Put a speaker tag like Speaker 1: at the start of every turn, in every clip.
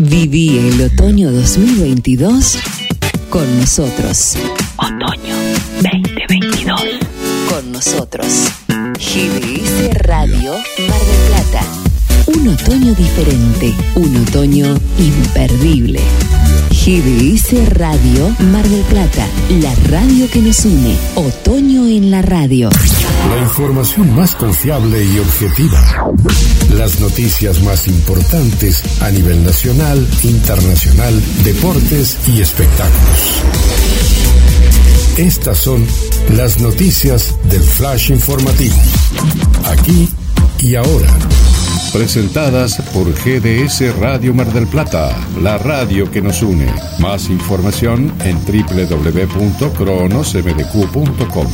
Speaker 1: Viví el otoño 2022 con nosotros.
Speaker 2: Otoño 2022.
Speaker 1: Con nosotros. GDS Radio Mar del Plata. Un otoño diferente, un otoño imperdible. GDS Radio Mar del Plata, la radio que nos une. Otoño en la radio.
Speaker 3: La información más confiable y objetiva. Las noticias más importantes a nivel nacional, internacional, deportes y espectáculos. Estas son las noticias del Flash Informativo. Aquí y ahora. Presentadas por GDS Radio Mar del Plata, la radio que nos une. Más información en www.cronosmdq.com.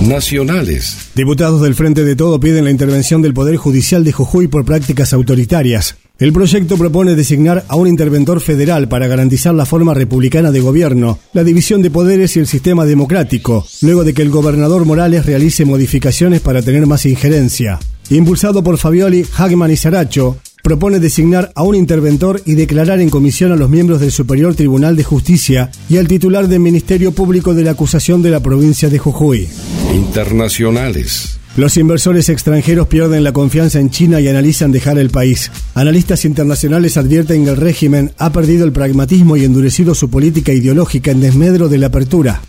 Speaker 3: Nacionales.
Speaker 4: Diputados del Frente de Todo piden la intervención del Poder Judicial de Jujuy por prácticas autoritarias. El proyecto propone designar a un interventor federal para garantizar la forma republicana de gobierno, la división de poderes y el sistema democrático, luego de que el gobernador Morales realice modificaciones para tener más injerencia. Impulsado por Fabioli, Hagman y Saracho, propone designar a un interventor y declarar en comisión a los miembros del Superior Tribunal de Justicia y al titular del Ministerio Público de la acusación de la provincia de Jujuy.
Speaker 3: Internacionales.
Speaker 4: Los inversores extranjeros pierden la confianza en China y analizan dejar el país. Analistas internacionales advierten que el régimen ha perdido el pragmatismo y endurecido su política ideológica en desmedro de la apertura.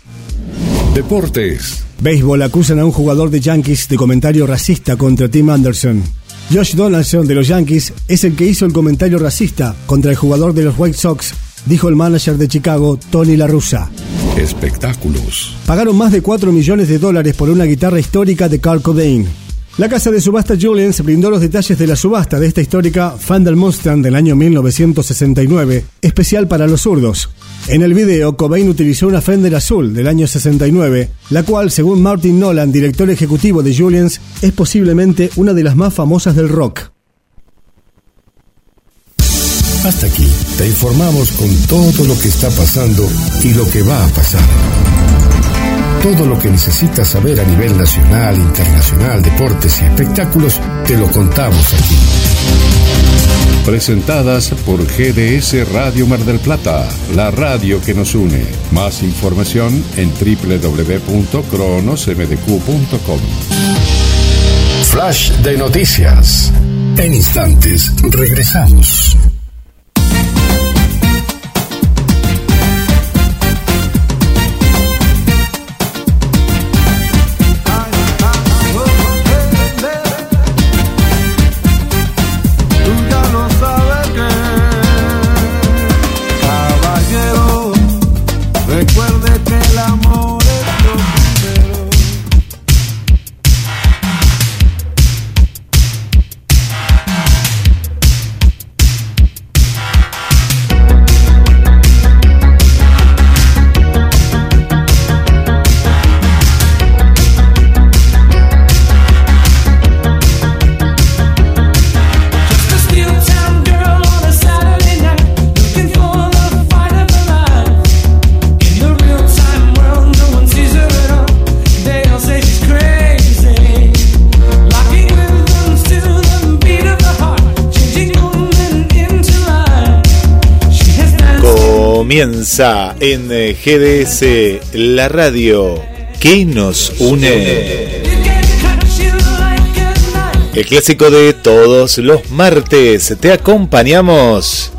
Speaker 3: Deportes.
Speaker 4: Béisbol acusan a un jugador de Yankees de comentario racista contra Tim Anderson. Josh Donaldson de los Yankees es el que hizo el comentario racista contra el jugador de los White Sox, dijo el manager de Chicago, Tony La Russa.
Speaker 3: Espectáculos.
Speaker 4: Pagaron más de 4 millones de dólares por una guitarra histórica de Carl Cobain. La casa de subasta Julians brindó los detalles de la subasta de esta histórica Fender Mustang del año 1969, especial para los zurdos. En el video, Cobain utilizó una Fender azul del año 69, la cual, según Martin Nolan, director ejecutivo de Julians, es posiblemente una de las más famosas del rock.
Speaker 3: Hasta aquí te informamos con todo lo que está pasando y lo que va a pasar. Todo lo que necesitas saber a nivel nacional, internacional, deportes y espectáculos, te lo contamos aquí. Presentadas por GDS Radio Mar del Plata, la radio que nos une. Más información en www.cronosmdq.com. Flash de noticias. En instantes regresamos.
Speaker 5: En eh, GDS, la radio que nos une. El clásico de todos los martes. Te acompañamos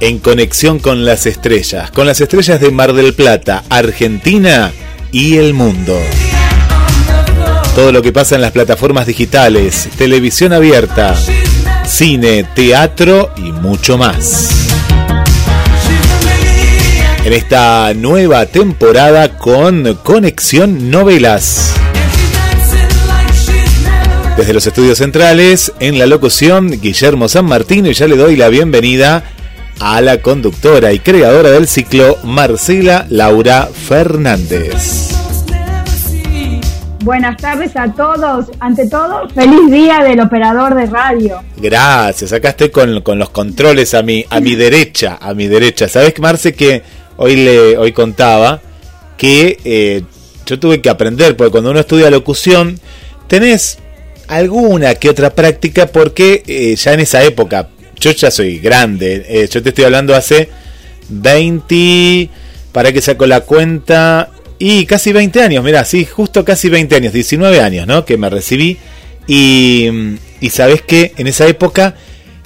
Speaker 5: en conexión con las estrellas, con las estrellas de Mar del Plata, Argentina y el mundo. Todo lo que pasa en las plataformas digitales, televisión abierta, cine, teatro y mucho más en esta nueva temporada con Conexión Novelas. Desde los estudios centrales, en la locución, Guillermo San Martín, y ya le doy la bienvenida a la conductora y creadora del ciclo, Marcela Laura Fernández.
Speaker 6: Buenas tardes a todos. Ante todo, feliz día del operador de radio.
Speaker 5: Gracias. Acá estoy con, con los controles a mi, a mi derecha, a mi derecha. ¿Sabes, Marce, que hoy le hoy contaba que eh, yo tuve que aprender, porque cuando uno estudia locución, tenés alguna que otra práctica, porque eh, ya en esa época, yo ya soy grande. Eh, yo te estoy hablando hace 20, para que saco la cuenta, y casi 20 años, mira, sí, justo casi 20 años, 19 años, ¿no? Que me recibí. Y, y sabes que en esa época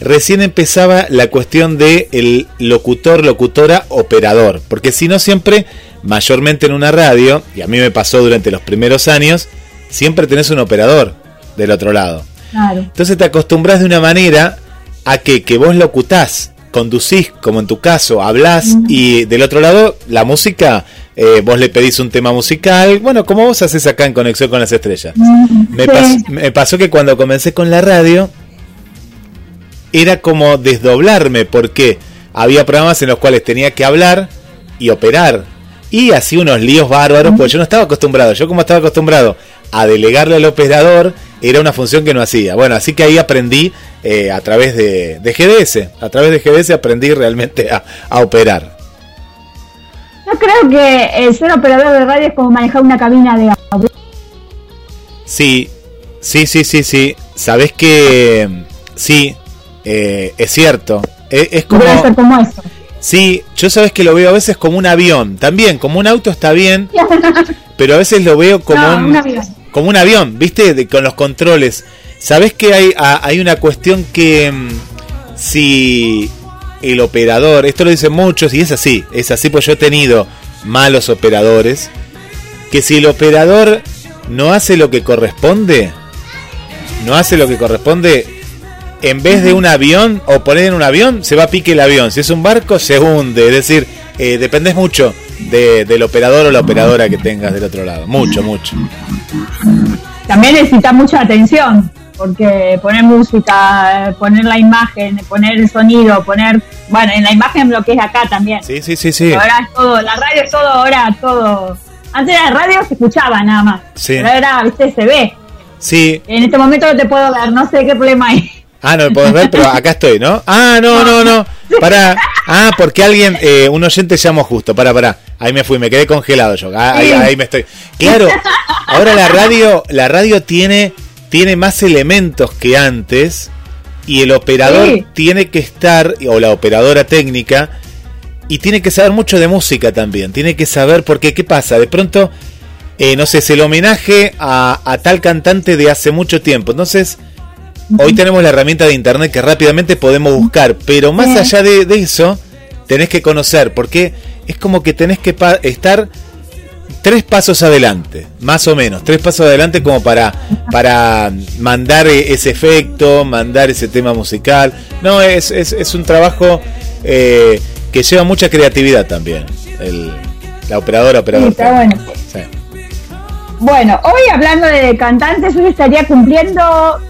Speaker 5: recién empezaba la cuestión de el locutor, locutora, operador. Porque si no siempre, mayormente en una radio, y a mí me pasó durante los primeros años, siempre tenés un operador del otro lado. Entonces te acostumbras de una manera a que, que vos locutás, conducís, como en tu caso, hablás, y del otro lado, la música eh, vos le pedís un tema musical, bueno, como vos haces acá en Conexión con las Estrellas. me, pasó que cuando comencé con la radio, era como desdoblarme, porque había programas en los cuales tenía que hablar y operar. Y así unos líos bárbaros, pues yo no estaba acostumbrado. Yo como estaba acostumbrado a delegarle al operador, era una función que no hacía. Bueno, así que ahí aprendí eh, a través de, GDS. A través de GDS aprendí realmente a, a operar.
Speaker 6: Yo creo que el ser operador de radio es como manejar una cabina de audio.
Speaker 5: Sí, sí, sí, sí, sí. Sabes que sí, eh, es cierto. E, es, como. como eso. Sí, yo sabes que lo veo a veces como un avión. También, como un auto está bien, pero a veces lo veo como un, avión. como un avión, ¿viste? con los controles. Sabes que hay, hay una cuestión que mm, si el operador, esto lo dicen muchos y es así, es así pues yo he tenido malos operadores, que si el operador no hace lo que corresponde, no hace lo que corresponde, en vez de un avión o poner en un avión, se va a pique el avión. Si es un barco, se hunde. Es decir, eh, dependes mucho del operador o la operadora que tengas del otro lado. Mucho, mucho.
Speaker 6: También necesita mucha atención porque poner música, poner la imagen, poner el sonido, poner, bueno, en la imagen lo que es acá también.
Speaker 5: Sí, sí, sí, sí.
Speaker 6: Ahora es todo, la radio es todo, ahora todo. Antes la radio se escuchaba nada más. Sí. ahora, viste, se ve.
Speaker 5: Sí.
Speaker 6: En este momento no te puedo ver, no sé qué problema hay.
Speaker 5: Ah, no me puedes ver, pero acá estoy, ¿no? Ah, no, no, no. Para. Ah, porque alguien, eh, un oyente llamó justo. Para, para. Ahí me fui, me quedé congelado yo. Ahí, ahí me estoy. Claro. Ahora la radio, la radio tiene tiene más elementos que antes y el operador tiene que estar, o la operadora técnica, y tiene que saber mucho de música también. Tiene que saber, porque ¿qué pasa? De pronto, eh, no sé, es el homenaje a, tal cantante de hace mucho tiempo. Entonces, hoy tenemos la herramienta de internet que rápidamente podemos buscar, pero más allá de, de eso, tenés que conocer, porque es como que tenés que estar tres pasos adelante, más o menos, tres pasos adelante como para, para mandar e-, ese efecto, mandar ese tema musical. No, es, es, un trabajo eh, que lleva mucha creatividad también, el, la operadora, operador.
Speaker 6: bueno. Bueno, hoy hablando de cantantes, hoy estaría cumpliendo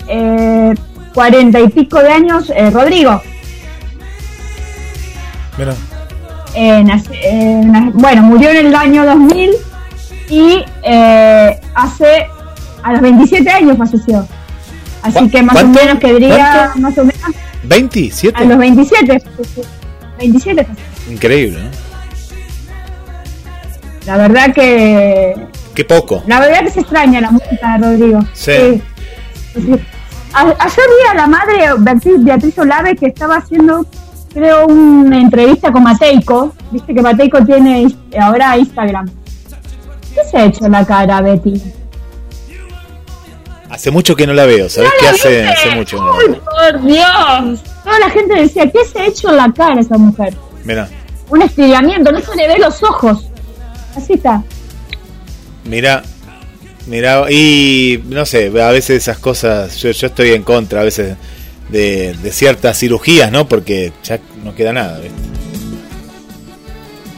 Speaker 6: eh, cuarenta y pico de años eh, Rodrigo. bueno, murió en el año 2000 y eh, hace a los 27 años falleció. Así que más o menos que diría más o menos
Speaker 5: 27
Speaker 6: a los 27 27
Speaker 5: increíble ¿no?
Speaker 6: la verdad que
Speaker 5: qué poco
Speaker 6: la verdad que se extraña la música de Rodrigo sí, ayer vi a la madre Beatriz, Olave que estaba haciendo creo una entrevista con Mateico viste que Mateico tiene ahora Instagram ¿Qué se ha hecho la cara, Betty?
Speaker 5: Hace mucho que no la veo, ¿sabes qué hace? Hace mucho.
Speaker 6: ¡Uy, por Dios! Toda la gente decía, ¿qué se ha hecho en la cara esa mujer?
Speaker 5: Mira.
Speaker 6: Un estiramiento, no se le ve los ojos. Así está.
Speaker 5: Mira, mira, y no sé, a veces esas cosas, yo, yo estoy en contra a veces de, de, ciertas cirugías, ¿no? Porque ya no queda nada, ¿viste?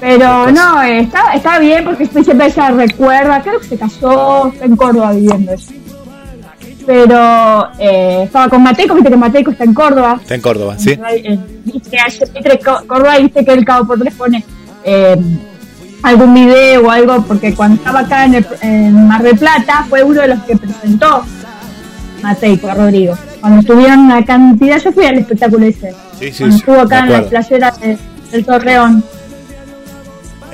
Speaker 6: Pero no, está, está bien porque siempre ella recuerda, creo que se casó en Córdoba viviendo eso. Pero eh, estaba con Mateco, viste que Mateco está en Córdoba.
Speaker 5: Está en Córdoba, sí.
Speaker 6: Viste, Córdoba, viste que el Cabo por tres pone eh, algún video o algo, porque cuando estaba acá en, Mar del Plata fue uno de los que presentó Mateico a Rodrigo. Cuando estuvieron una cantidad, yo fui al espectáculo ese.
Speaker 5: Sí, sí,
Speaker 6: cuando estuvo acá en la playera del Torreón.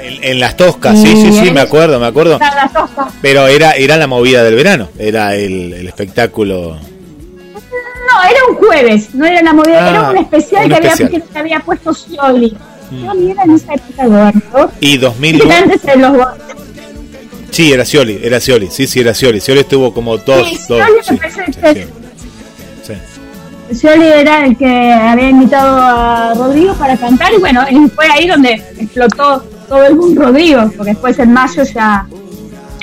Speaker 5: En, las toscas, sí, sí, sí, me acuerdo, me acuerdo. Pero era, era la movida del verano, era el, espectáculo.
Speaker 6: no, era un jueves, no era la movida, era ah, un especial, que, Había, que había puesto Scioli. Scioli era en esa época gobernador.
Speaker 5: Y 2000.
Speaker 6: antes de los
Speaker 5: Sí, era Scioli, era Scioli, sí, sí, era Scioli. Scioli estuvo como dos. Sí, dos sí, sí,
Speaker 6: sí. Scioli era el que había invitado a Rodrigo para cantar y bueno, fue ahí donde explotó todo el mundo Rodrigo, porque después en mayo ya,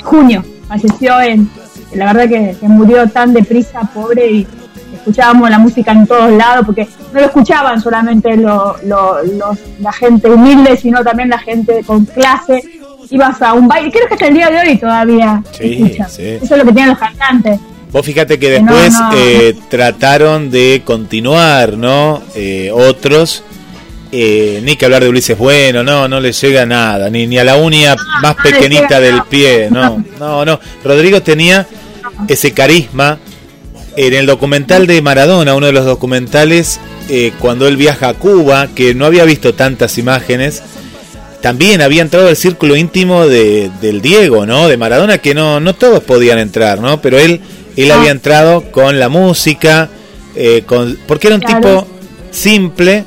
Speaker 6: junio, falleció en, la verdad que, murió tan deprisa, pobre, y escuchábamos la música en todos lados, porque no lo escuchaban solamente lo, la gente humilde, sino también la gente con clase. Ibas a un baile, creo que hasta el día de hoy todavía sí, sí. Eso es lo que tienen los cantantes.
Speaker 5: Vos fíjate que después eh, trataron de continuar, ¿no? Eh, otros eh, ni que hablar de Ulises Bueno, no, no le llega nada, ni, ni a la uña más pequeñita del pie, no, no, no. Rodrigo tenía ese carisma. En el documental de Maradona, uno de los documentales, eh, cuando él viaja a Cuba, que no había visto tantas imágenes, también había entrado el círculo íntimo de, del Diego, ¿no? De Maradona, que no, no todos podían entrar, ¿no? Pero él, él había entrado con la música, eh, con, porque era un tipo simple,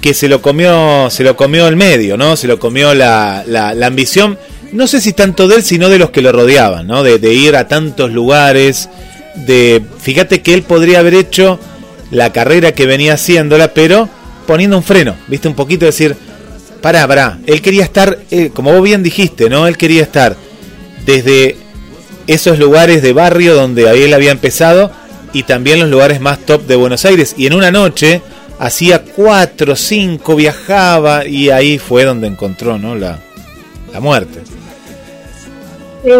Speaker 5: que se lo comió, se lo comió el medio, ¿no? Se lo comió la, la, ambición, no sé si tanto de él, sino de los que lo rodeaban, ¿no? De, ir a tantos lugares, de, fíjate que él podría haber hecho la carrera que venía haciéndola, pero poniendo un freno, viste, un poquito decir, pará, pará, él quería estar, eh, como vos bien dijiste, ¿no? Él quería estar desde esos lugares de barrio donde él había empezado y también los lugares más top de Buenos Aires. Y en una noche, hacía cuatro, cinco, viajaba y ahí fue donde encontró ¿no? la, la muerte.
Speaker 6: Sí,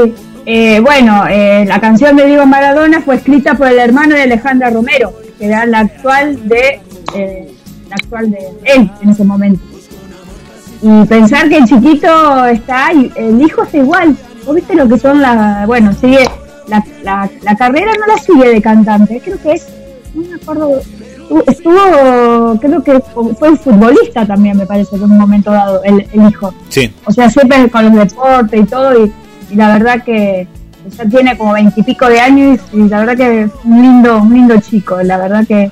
Speaker 6: eh, bueno, eh, la canción de Diego Maradona fue escrita por el hermano de Alejandra Romero, que era la actual de, eh, la actual de él en ese momento. Y pensar que el chiquito está ahí, el hijo está igual. ¿Vos viste lo que son las... Bueno, sigue... La, la, la carrera no la sigue de cantante, creo que es... No me acuerdo estuvo, creo que fue futbolista también, me parece, en un momento dado, el, hijo.
Speaker 5: Sí.
Speaker 6: O sea, siempre con los deportes y todo, y, la verdad que ya tiene como veintipico de años y, la verdad que es un lindo, un lindo chico, la verdad que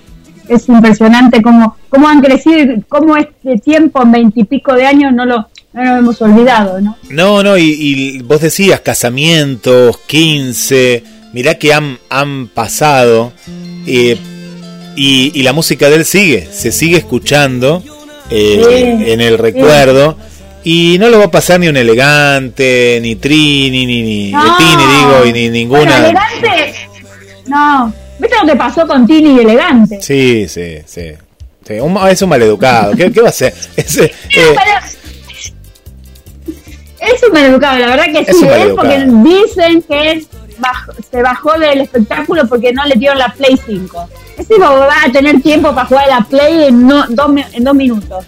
Speaker 6: es impresionante cómo, cómo han crecido, cómo este tiempo en veintipico de años no lo, no lo hemos olvidado, ¿no?
Speaker 5: No, no, y, vos decías casamientos, 15, mirá que han, han pasado. Eh, y, la música de él sigue, se sigue escuchando eh, en el recuerdo. Y no lo va a pasar ni un elegante, ni Trini, ni, ni Tini, digo, y ni ninguna.
Speaker 6: elegante, no. ¿Viste lo que pasó con Tini y elegante?
Speaker 5: Sí, sí, sí. es un maleducado. ¿Qué, ¿Qué va a hacer? Ese, eh,
Speaker 6: es un maleducado, la verdad que sí, es porque dicen que él se bajó del espectáculo porque no le dieron la Play 5. Ese va a tener tiempo para jugar a la Play en, no, dos, en dos minutos.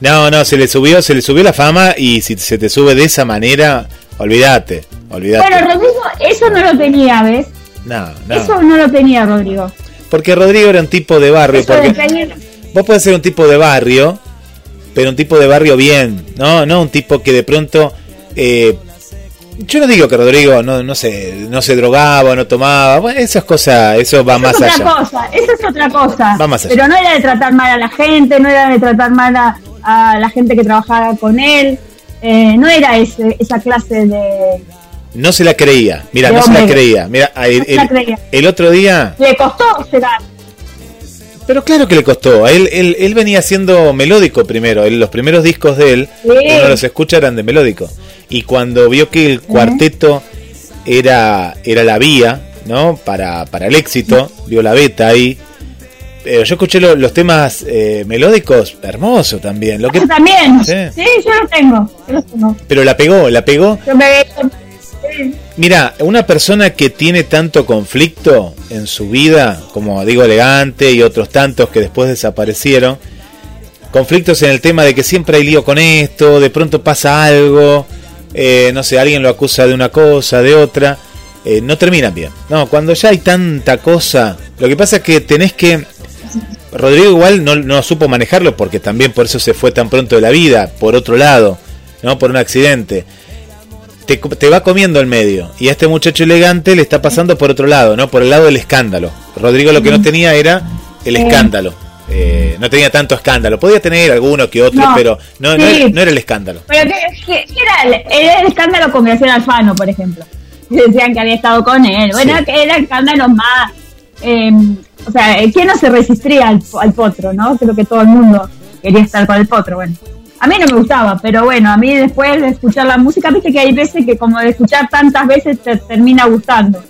Speaker 5: No, no, se le subió, se le subió la fama y si se te sube de esa manera, olvídate, olvídate.
Speaker 6: Bueno, Rodrigo, eso no lo tenía, ¿ves?
Speaker 5: No, no.
Speaker 6: Eso no lo tenía Rodrigo.
Speaker 5: Porque Rodrigo era un tipo de barrio. porque vos podés ser un tipo de barrio, pero un tipo de barrio bien, ¿no? No un tipo que de pronto eh, yo no digo que Rodrigo no, no se no se drogaba, no tomaba, bueno, esas cosas, eso va más
Speaker 6: allá.
Speaker 5: Otra
Speaker 6: cosa, eso es otra cosa. Pero no era de tratar mal a la gente, no era de tratar mal a, la gente que trabajaba con él, eh, no era ese, esa clase de...
Speaker 5: No se la creía, mira, no se la creía. Mira, el, otro día...
Speaker 6: Le costó será.
Speaker 5: Pero claro que le costó. Él, él, él venía siendo melódico primero. los primeros discos de él, uno los escucha eran de melódico. Y cuando vio que el cuarteto era, era la vía, ¿no? Para, para el éxito, vio la beta ahí. Pero yo escuché los temas eh, melódicos, hermoso también. Lo que,
Speaker 6: también. ¿Sí? yo lo tengo,
Speaker 5: Pero la pegó, la pegó. Mira, una persona que tiene tanto conflicto en su vida, como digo elegante y otros tantos que después desaparecieron, conflictos en el tema de que siempre hay lío con esto, de pronto pasa algo, eh, no sé, alguien lo acusa de una cosa, de otra, eh, no terminan bien. No, cuando ya hay tanta cosa, lo que pasa es que tenés que... Rodrigo igual no, no supo manejarlo porque también por eso se fue tan pronto de la vida, por otro lado, ¿no? Por un accidente. Te, te, va comiendo el medio. Y a este muchacho elegante le está pasando por otro lado, ¿no? Por el lado del escándalo. Rodrigo lo que no tenía era el escándalo. Eh, no tenía tanto escándalo. Podía tener alguno que otro, pero no, no, era, el escándalo.
Speaker 6: Pero ¿qué, era, el, escándalo con Graciela Alfano, por ejemplo. Decían que había estado con él. Bueno, era el escándalo más. Em, o sea, ¿quién no se resistiría al, al, potro, no? Creo que todo el mundo quería estar con el potro. Bueno, a mí no me gustaba, pero bueno, a mí después de escuchar la música, viste que hay veces que como de escuchar tantas veces te termina gustando.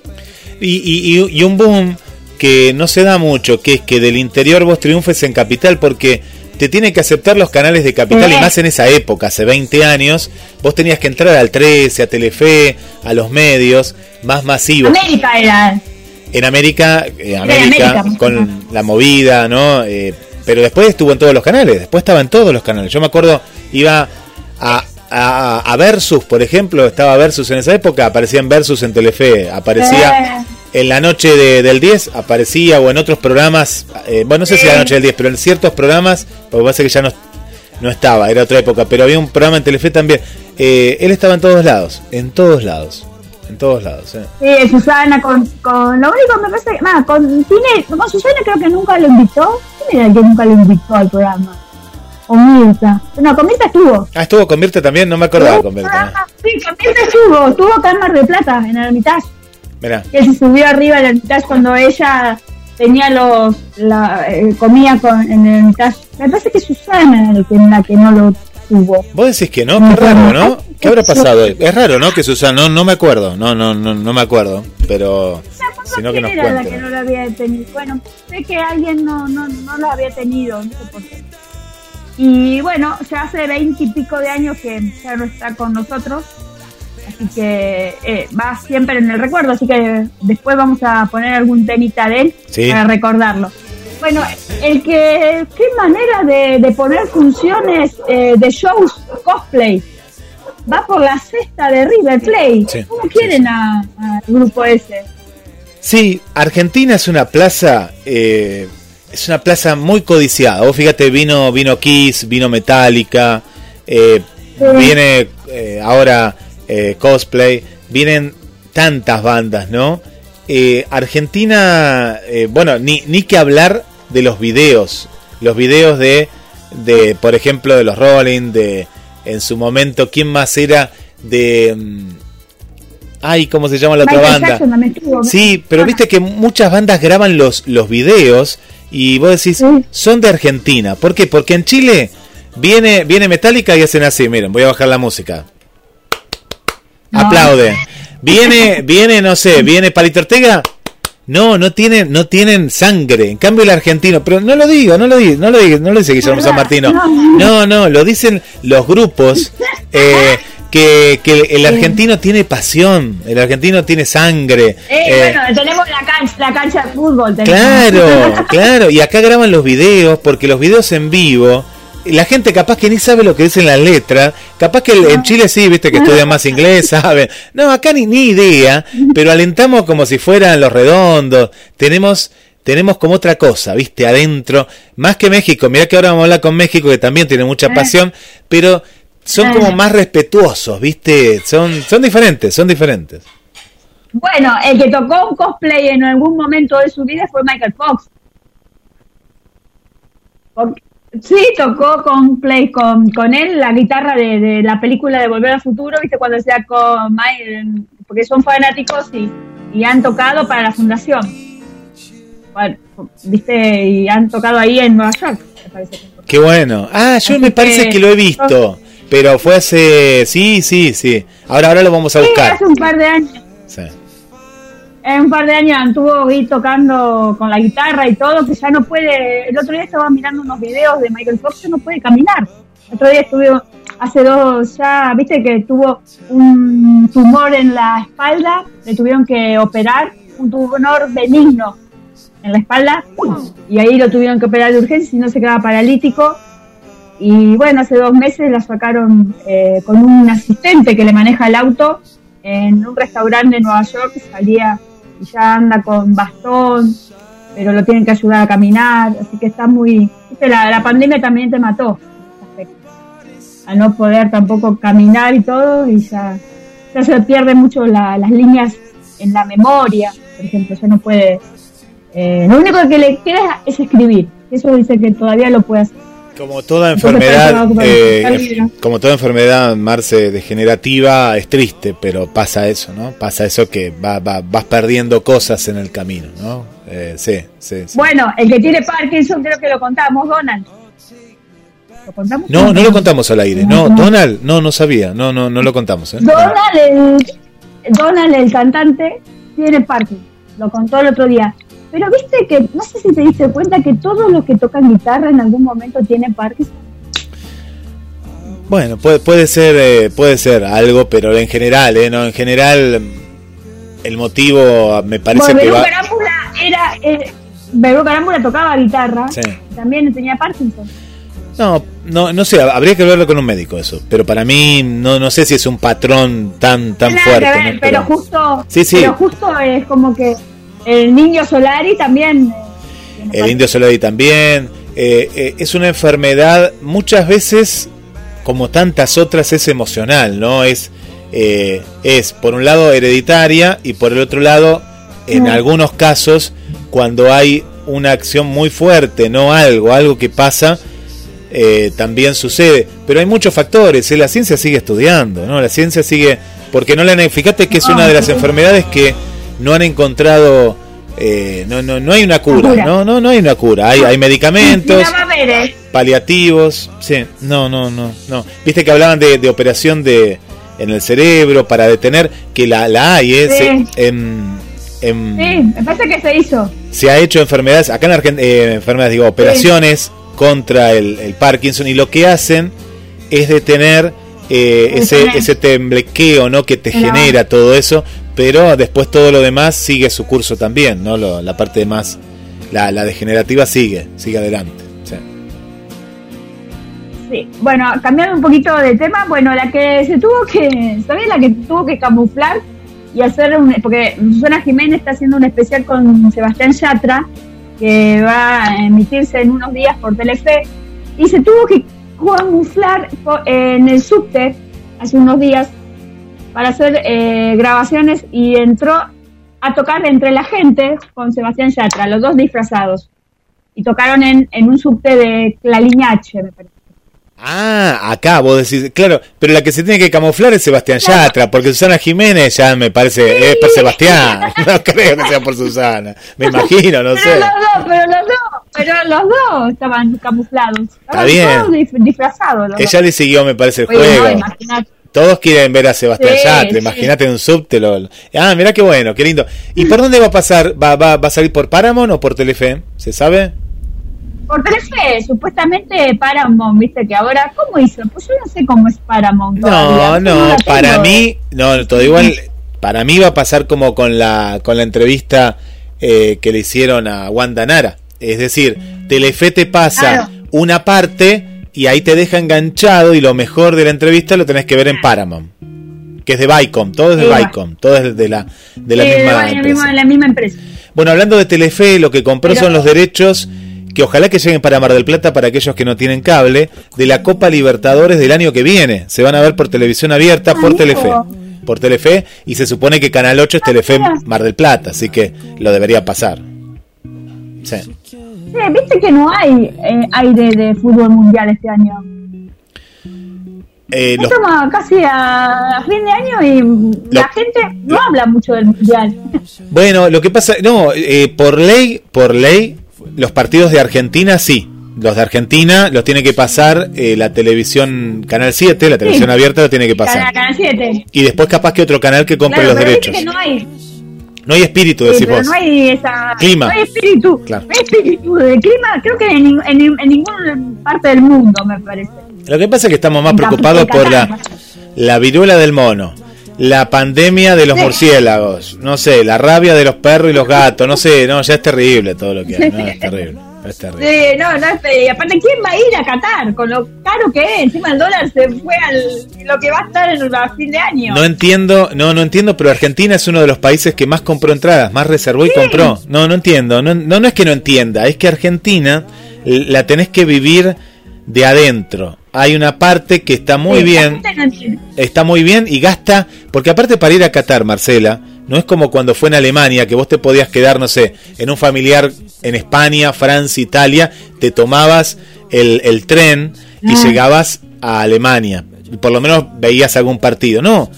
Speaker 5: Y, y, y un boom que no se da mucho, que es que del interior vos triunfes en Capital porque te tienen que aceptar los canales de Capital y más en esa época, hace 20 años, vos tenías que entrar al 13, a Telefe, a los medios más masivos.
Speaker 6: América era.
Speaker 5: En América, eh, América, con la movida, ¿no? Eh, pero después estuvo en todos los canales, después estaba en todos los canales. Yo me acuerdo, iba a, a, Versus, por ejemplo, estaba Versus en esa época, aparecía en Versus en Telefe, aparecía en la noche del 10 aparecía o en otros programas, eh, bueno, no sé si la noche del 10, pero en ciertos programas, porque parece que ya no, no estaba, era otra época, pero había un programa en Telefe también. Eh, él estaba en todos lados, en todos lados, en todos lados.
Speaker 6: Eh. Sí, Susana, con, con, lo único me parece que, con, tiene, con Susana creo que nunca lo invitó. ¿Quién era el que nunca lo invitó al programa? Con Mirta. No, con Mirta estuvo.
Speaker 5: Ah, estuvo con Mirta también, no me acordaba con Mirta.
Speaker 6: Sí, con Mirta estuvo, estuvo acá en Mar de Plata, en el Hermitage. Que se subió arriba en el mitad cuando ella tenía los. La, eh, comía con, en el mitad. Me parece que Susana que, la que no lo tuvo.
Speaker 5: Vos decís que no, qué raro, ¿no? ¿Qué habrá pasado? Es raro, ¿no? Que Susana, no, no me acuerdo, no, no, no, no me acuerdo, pero.
Speaker 6: Sino que nos era la que no lo había tenido. Bueno, sé que alguien no, no, no lo había tenido, no sé por qué. Y bueno, ya hace veinte y pico de años que ya no está con nosotros así que eh, va siempre en el recuerdo, así que después vamos a poner algún temita de él para recordarlo. Bueno, el que, qué manera de, poner funciones eh, de shows cosplay. Va por la cesta de River Plate. ¿Cómo quieren al grupo ese?
Speaker 5: Sí, Argentina es una plaza, eh, es una plaza muy codiciada. Vos fíjate, vino, vino Kiss, vino Metallica, viene ahora eh, cosplay, vienen tantas bandas, ¿no? Eh, Argentina, eh, bueno, ni, ni que hablar de los videos, los videos de, de, por ejemplo, de los Rolling, de, en su momento, ¿quién más era? De... Mm, ay, ¿cómo se llama la otra banda? Sí, pero viste que muchas bandas graban los, los videos y vos decís, son de Argentina. ¿Por qué? Porque en Chile viene, viene Metallica y hacen así, miren, voy a bajar la música. Aplaude. Viene, viene, no sé, viene Palito Ortega. No, no tienen, no tienen sangre. En cambio el argentino, pero no lo digo, no lo digo, no lo digo, no lo dice Guillermo San Martino. No, no, lo dicen los grupos eh, que, que el argentino tiene pasión, el argentino tiene sangre.
Speaker 6: Eh, eh, bueno, tenemos la cancha, la cancha de fútbol.
Speaker 5: Claro, claro. Y acá graban los videos porque los videos en vivo la gente capaz que ni sabe lo que dice en la letra, capaz que en Chile sí, viste que estudia más inglés, sabe. No, acá ni, ni idea, pero alentamos como si fueran los redondos. Tenemos tenemos como otra cosa, viste, adentro, más que México. Mira que ahora vamos a hablar con México que también tiene mucha eh. pasión, pero son como más respetuosos, viste, son son diferentes, son diferentes.
Speaker 6: Bueno, el que tocó un cosplay en algún momento de su vida fue Michael Fox. Sí, tocó con Play con, con él la guitarra de, la película de Volver al Futuro, viste, cuando sea con Mike, porque son fanáticos y, y han tocado para la fundación. viste, y han tocado ahí en Nueva York, me parece.
Speaker 5: Qué bueno. Ah, yo me parece que, lo he visto, pero fue hace, sí, sí, sí. Ahora, ahora lo vamos a buscar.
Speaker 6: hace un par de años. Sí en un par de años estuvo ahí tocando con la guitarra y todo, que ya no puede, el otro día estaba mirando unos videos de Michael Fox, no puede caminar. El otro día estuve, hace dos, ya, viste que tuvo un tumor en la espalda, le tuvieron que operar, un tumor benigno en la espalda, y ahí lo tuvieron que operar de urgencia, si no se quedaba paralítico. Y bueno, hace dos meses la sacaron eh, con un asistente que le maneja el auto en un restaurante de Nueva York, salía ya anda con bastón, pero lo tienen que ayudar a caminar, así que está muy... La, la pandemia también te mató, a no poder tampoco caminar y todo, y ya, ya se pierde mucho las líneas en la memoria, por ejemplo, ya no puede Eh, lo único que le queda es escribir. Eso dice que todavía lo puede hacer.
Speaker 5: Como toda enfermedad, eh, como toda enfermedad, Marce, degenerativa, es triste, pero pasa eso, ¿no? Pasa eso que va, vas perdiendo cosas en el camino, ¿no? Eh, sí, sí,
Speaker 6: Bueno, el que tiene Parkinson creo que lo contamos, Donald.
Speaker 5: ¿Lo contamos? No, no lo contamos al aire. No, Donald, no, no sabía. No, no, no lo contamos. ¿eh?
Speaker 6: Donald, el, Donald, el cantante, tiene Parkinson. Lo contó el otro día. Pero viste que, no sé si te diste cuenta que todos los que tocan guitarra en algún momento tienen Parkinson.
Speaker 5: Bueno, puede, puede ser eh, puede ser algo, pero en general, eh, no, en general el motivo me parece
Speaker 6: que va... Carámbula era eh, Carámbula tocaba guitarra, sí. también tenía Parkinson.
Speaker 5: No, no, no sé, habría que verlo con un médico eso, pero para mí no, no sé si es un patrón tan tan fuerte.
Speaker 6: pero, justo, sí, sí. pero justo es como que el niño Solari también.
Speaker 5: Eh, el indio Solari también. Eh, eh, es una enfermedad, muchas veces, como tantas otras, es emocional, ¿no? Es, es por un lado hereditaria y por el otro lado, en algunos casos, cuando hay una acción muy fuerte, no algo, algo que pasa, también sucede. Pero hay muchos factores, la ciencia sigue estudiando, ¿no? La ciencia sigue, porque no la fíjate que es una de las enfermedades que no han encontrado eh, no, no, no hay una cura, no, no, no hay una cura, hay, hay medicamentos, eh. paliativos, sí, no, no, no, no. Viste que hablaban de, operación de en el cerebro para detener, que la, la hay, ¿eh?
Speaker 6: Sí. en, sí, me parece que se hizo.
Speaker 5: Se ha hecho enfermedades, acá en Argentina, eh, enfermedades, digo, operaciones contra el, el, Parkinson y lo que hacen es detener eh, ese, ese temblequeo ¿no? que te genera todo eso pero después todo lo demás sigue su curso también, ¿no? la parte de más, la, degenerativa sigue, sigue adelante.
Speaker 6: Sí. bueno, cambiando un poquito de tema, bueno, la que se tuvo que, ¿sabes? La que tuvo que camuflar y hacer un, porque Susana Jiménez está haciendo un especial con Sebastián Yatra, que va a emitirse en unos días por Telefe, y se tuvo que camuflar en el subte hace unos días para hacer eh, grabaciones y entró a tocar entre la gente con Sebastián Yatra, los dos disfrazados. Y tocaron en, en un subte de la línea H, me parece.
Speaker 5: Ah, acá vos decís, claro, pero la que se tiene que camuflar es Sebastián Yatra, porque Susana Jiménez ya me parece, es por Sebastián, no creo que sea por Susana, me imagino, no
Speaker 6: sé. Los dos, pero los dos, pero los dos estaban camuflados.
Speaker 5: Está bien.
Speaker 6: Todos disfrazados.
Speaker 5: Ella le siguió, me parece, el juego. Todos quieren ver a Sebastián Yatra, imagínate un subte. Ah, mira qué bueno, qué lindo. ¿Y por dónde va a pasar? ¿Va, va, va a salir por Paramount o por Telefe? ¿Se sabe?
Speaker 6: Por Telefe, supuestamente Paramount, viste que ahora, ¿cómo hizo? Pues yo no sé cómo es Paramount.
Speaker 5: No, no, para mí, no, todo igual, para mí va a pasar como con la, con la entrevista eh, que le hicieron a Wanda Nara. Es decir, Telefe te pasa una parte y ahí te deja enganchado y lo mejor de la entrevista lo tenés que ver en Paramount que es de Vicom, todo es de Vicom, todo es de la, de la, misma,
Speaker 6: la misma empresa.
Speaker 5: Bueno, hablando de Telefe, lo que compró son los derechos que ojalá que lleguen para Mar del Plata para aquellos que no tienen cable, de la Copa Libertadores del año que viene. Se van a ver por televisión abierta, por Telefe. Por Telefe, y se supone que Canal 8 es Telefe Mar del Plata, así que lo debería pasar.
Speaker 6: Sí. Sí, viste que no hay eh, aire de fútbol mundial este año. Eh, Estamos casi a, fin de año y la gente no habla mucho del mundial.
Speaker 5: Bueno, lo que pasa, no, eh, por ley, por ley, los partidos de Argentina sí. Los de Argentina los tiene que pasar eh, la televisión Canal 7, la televisión abierta lo tiene que pasar.
Speaker 6: Canal 7.
Speaker 5: Y después capaz que otro canal que compre los derechos.
Speaker 6: Que no hay
Speaker 5: no hay espíritu, decís vos.
Speaker 6: No hay esa.
Speaker 5: Clima.
Speaker 6: No hay espíritu. No hay espíritu de clima, creo que en, en, ninguna parte del mundo, me parece.
Speaker 5: Lo que pasa es que estamos más preocupados por la, la viruela del mono, la pandemia de los murciélagos, no sé, la rabia de los perros y los gatos, no sé, no, ya es terrible todo lo que hay, ¿no? Es terrible. Sí,
Speaker 6: no, no Y aparte, ¿quién va a ir a Qatar? Con lo caro que es. Encima el dólar se fue al lo que va a estar en a fin de año.
Speaker 5: No entiendo, no, no entiendo, pero Argentina es uno de los países que más compró entradas, más reservó y compró. No, no entiendo. No, no, no es que no entienda, es que Argentina la tenés que vivir de adentro. Hay una parte que está muy bien. Está muy bien y gasta. Porque aparte, para ir a Qatar, Marcela No es como cuando fue en Alemania, que vos te podías quedar, no sé, en un familiar en España, Francia, Italia, te tomabas el, el tren y ah. llegabas a Alemania. Por lo menos veías algún partido. No,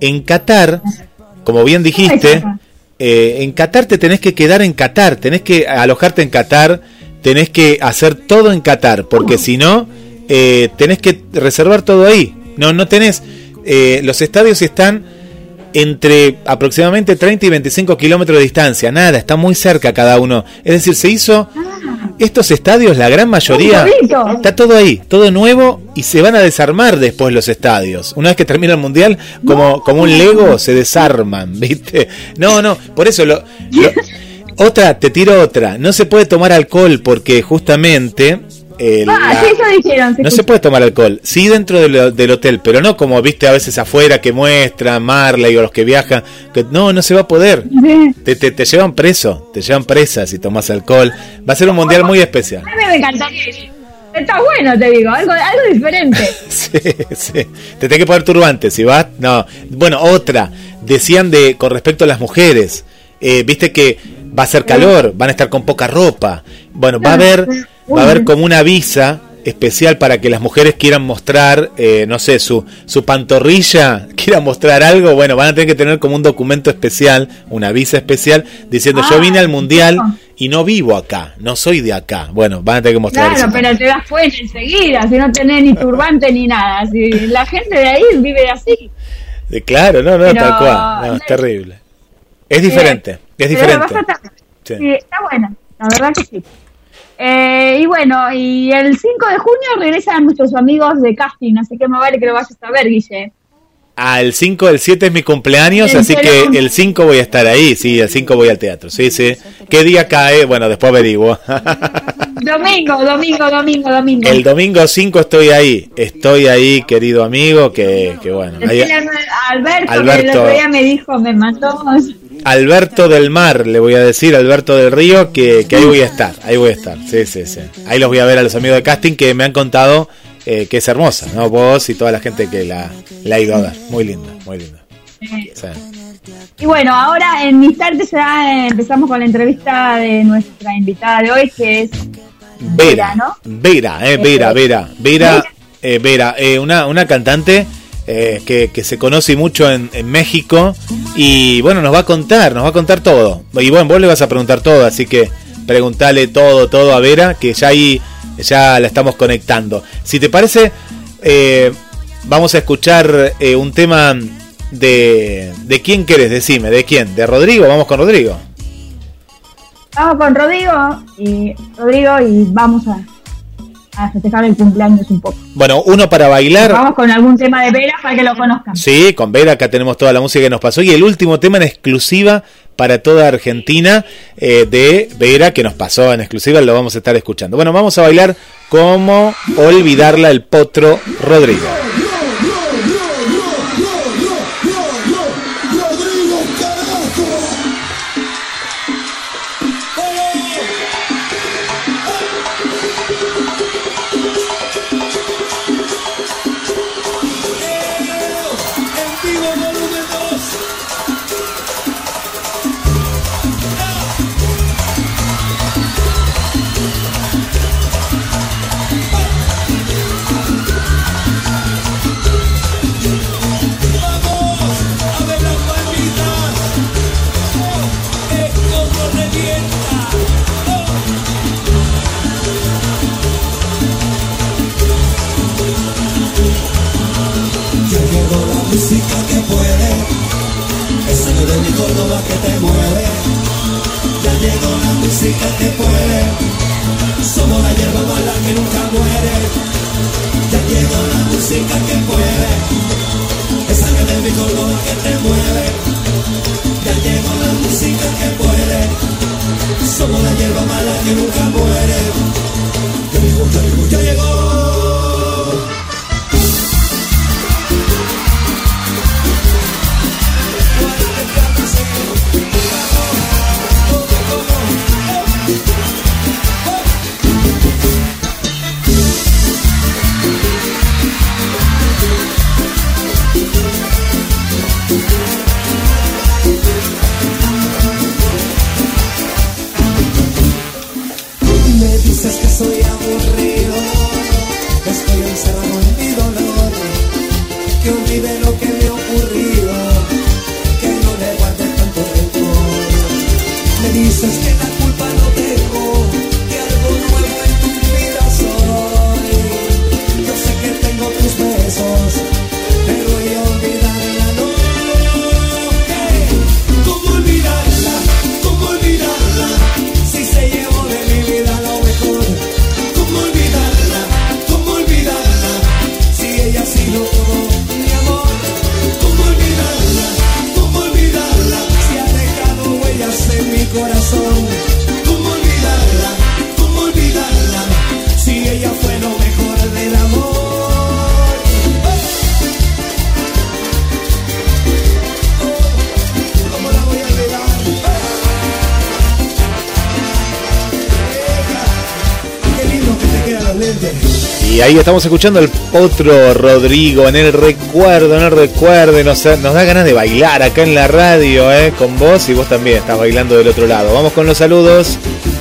Speaker 5: en Qatar, como bien dijiste, eh, en Qatar te tenés que quedar en Qatar, tenés que alojarte en Qatar, tenés que hacer todo en Qatar, porque si no, eh, tenés que reservar todo ahí. No, no tenés. Eh, los estadios están entre aproximadamente 30 y 25 kilómetros de distancia. Nada, está muy cerca cada uno. Es decir, se hizo estos estadios, la gran mayoría, está todo ahí, todo nuevo y se van a desarmar después los estadios. Una vez que termina el mundial, como, como un Lego, se desarman, ¿viste? No, no, por eso lo, otra, te tiro otra. No se puede tomar alcohol porque justamente
Speaker 6: ah, sí, eso dijeron,
Speaker 5: no se puede tomar alcohol, sí dentro del hotel, pero no como viste a veces afuera que muestra Marley o los que viajan, que no, no se va a poder. Te, te, llevan preso, te llevan presa si tomas alcohol. Va a ser un mundial muy especial.
Speaker 6: A mí me encantaría. Está bueno, te digo, algo, algo diferente.
Speaker 5: sí, sí. Te tenés que poner turbante, si vas, no. Bueno, otra, decían de con respecto a las mujeres, eh, viste que va a ser calor, van a estar con poca ropa. Bueno, va a haber va a haber como una visa especial para que las mujeres quieran mostrar, eh, no sé, su, su pantorrilla, quieran mostrar algo, bueno, van a tener que tener como un documento especial, una visa especial, diciendo yo vine al mundial y no vivo acá, no soy de acá. Bueno, van a tener que mostrar
Speaker 6: Claro, pero te das cuenta enseguida, si no tenés ni turbante ni nada, si la gente de ahí vive así.
Speaker 5: claro, no, no, tal cual, no, es terrible. Es diferente, es diferente.
Speaker 6: sí, está buena, la verdad que sí. Eh, y bueno, y el 5 de junio regresan nuestros amigos de casting, así que me vale que lo vayas a ver, Guille.
Speaker 5: Ah, el 5 del 7 es mi cumpleaños, así que el 5 voy a estar ahí, sí, el 5 voy al teatro, sí, sí. ¿Qué día cae? Bueno, después averiguo.
Speaker 6: domingo, domingo, domingo, domingo.
Speaker 5: El domingo 5 estoy ahí, estoy ahí, querido amigo, que, que bueno.
Speaker 6: Alberto, Alberto, que el otro día me dijo, me mandó
Speaker 5: Alberto del Mar, le voy a decir, Alberto del Río, que, ahí voy a estar, ahí voy a estar, sí, sí, sí. Ahí los voy a ver a los amigos de casting que me han contado eh, que es hermosa, ¿no? Vos y toda la gente que la, ha ido a ver. Muy linda, muy linda.
Speaker 6: Y bueno, ahora en mis tardes ya empezamos con la entrevista de nuestra invitada de hoy, que es
Speaker 5: Vera, ¿no? Vera, eh, Vera, Vera, Vera, eh, Vera, eh, una, una cantante eh, que, se conoce mucho en, México. Y bueno, nos va a contar, nos va a contar todo. Y bueno, vos le vas a preguntar todo, así que preguntale todo, todo a Vera, que ya ahí ya la estamos conectando. Si te parece, eh, vamos a escuchar eh, un tema de... ¿De quién querés? Decime, ¿de quién? ¿De Rodrigo? Vamos con Rodrigo.
Speaker 6: Vamos con Rodrigo y Rodrigo y vamos a a festejar el cumpleaños un poco.
Speaker 5: Bueno, uno para bailar.
Speaker 6: Vamos con algún tema de Vera para que lo conozcan.
Speaker 5: Sí, con Vera acá tenemos toda la música que nos pasó. Y el último tema en exclusiva para toda Argentina eh, de Vera que nos pasó en exclusiva, lo vamos a estar escuchando. Bueno, vamos a bailar como olvidarla el potro Rodrigo.
Speaker 7: Música que puede. Somos la hierba mala que nunca muere. Ya llegó la música que puede. Esa que del mi que te mueve. Ya llegó la música que puede. Somos la hierba mala que nunca muere. Ya llegó, ya llegó, ya llegó.
Speaker 5: Ahí estamos escuchando el otro Rodrigo en el recuerdo, en el recuerdo. Nos, da ganas de bailar acá en la radio, ¿eh? Con vos y vos también estás bailando del otro lado. Vamos con los saludos.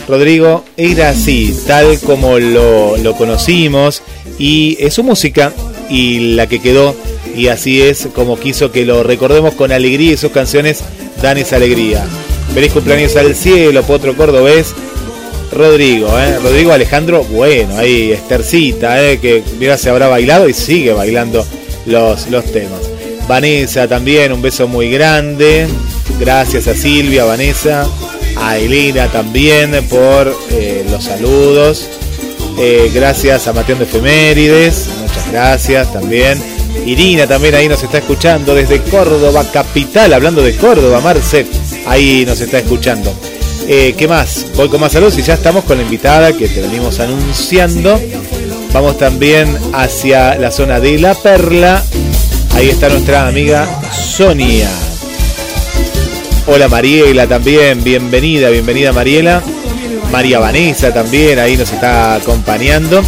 Speaker 5: Rodrigo era así, tal como lo, lo conocimos. Y es su música y la que quedó. Y así es como quiso que lo recordemos con alegría y sus canciones dan esa alegría. Feliz cumpleaños al cielo, Potro Cordobés. Rodrigo, ¿eh? Rodrigo Alejandro, bueno, ahí Estercita, ¿eh? que mira, se habrá bailado y sigue bailando los, los temas. Vanessa también, un beso muy grande. Gracias a Silvia, Vanessa, a Elena también por eh, los saludos. Eh, gracias a Mateo de Efemérides, muchas gracias también. Irina también ahí nos está escuchando desde Córdoba, capital, hablando de Córdoba, Marce, ahí nos está escuchando. Eh, ¿Qué más? Voy con más saludos y ya estamos con la invitada que te venimos anunciando. Vamos también hacia la zona de La Perla. Ahí está nuestra amiga Sonia. Hola Mariela también, bienvenida, bienvenida Mariela. María Vanessa también, ahí nos está acompañando.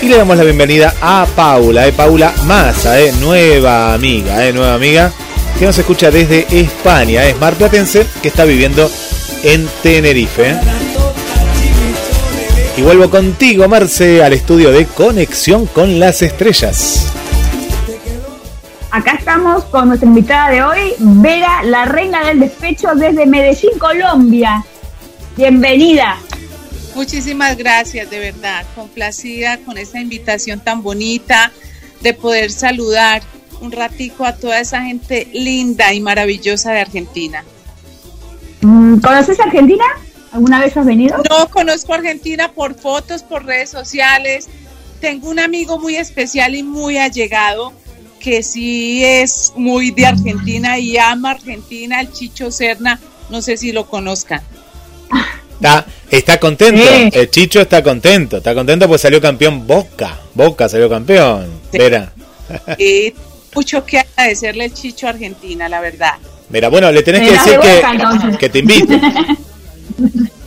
Speaker 5: Y le damos la bienvenida a Paula, eh, Paula Maza, eh, nueva amiga, eh, nueva amiga, que nos escucha desde España, es Mar Platense, que está viviendo en Tenerife. Y vuelvo contigo, Marce, al estudio de Conexión con las Estrellas.
Speaker 6: Acá estamos con nuestra invitada de hoy, Vera, la reina del despecho desde Medellín, Colombia. Bienvenida.
Speaker 8: Muchísimas gracias, de verdad. Complacida con esta invitación tan bonita de poder saludar un ratico a toda esa gente linda y maravillosa de Argentina.
Speaker 6: Mm, ¿Conoces Argentina? ¿Alguna vez has venido?
Speaker 8: No, conozco Argentina por fotos, por redes sociales. Tengo un amigo muy especial y muy allegado que sí es muy de Argentina y ama Argentina, el Chicho Serna. No sé si lo conozcan.
Speaker 5: Está, está contento, el Chicho está contento, está contento pues salió campeón Boca, Boca salió campeón, Vera.
Speaker 8: Y mucho que agradecerle el Chicho a Argentina, la verdad.
Speaker 5: Mira, bueno, le tenés que decir que, que te invite.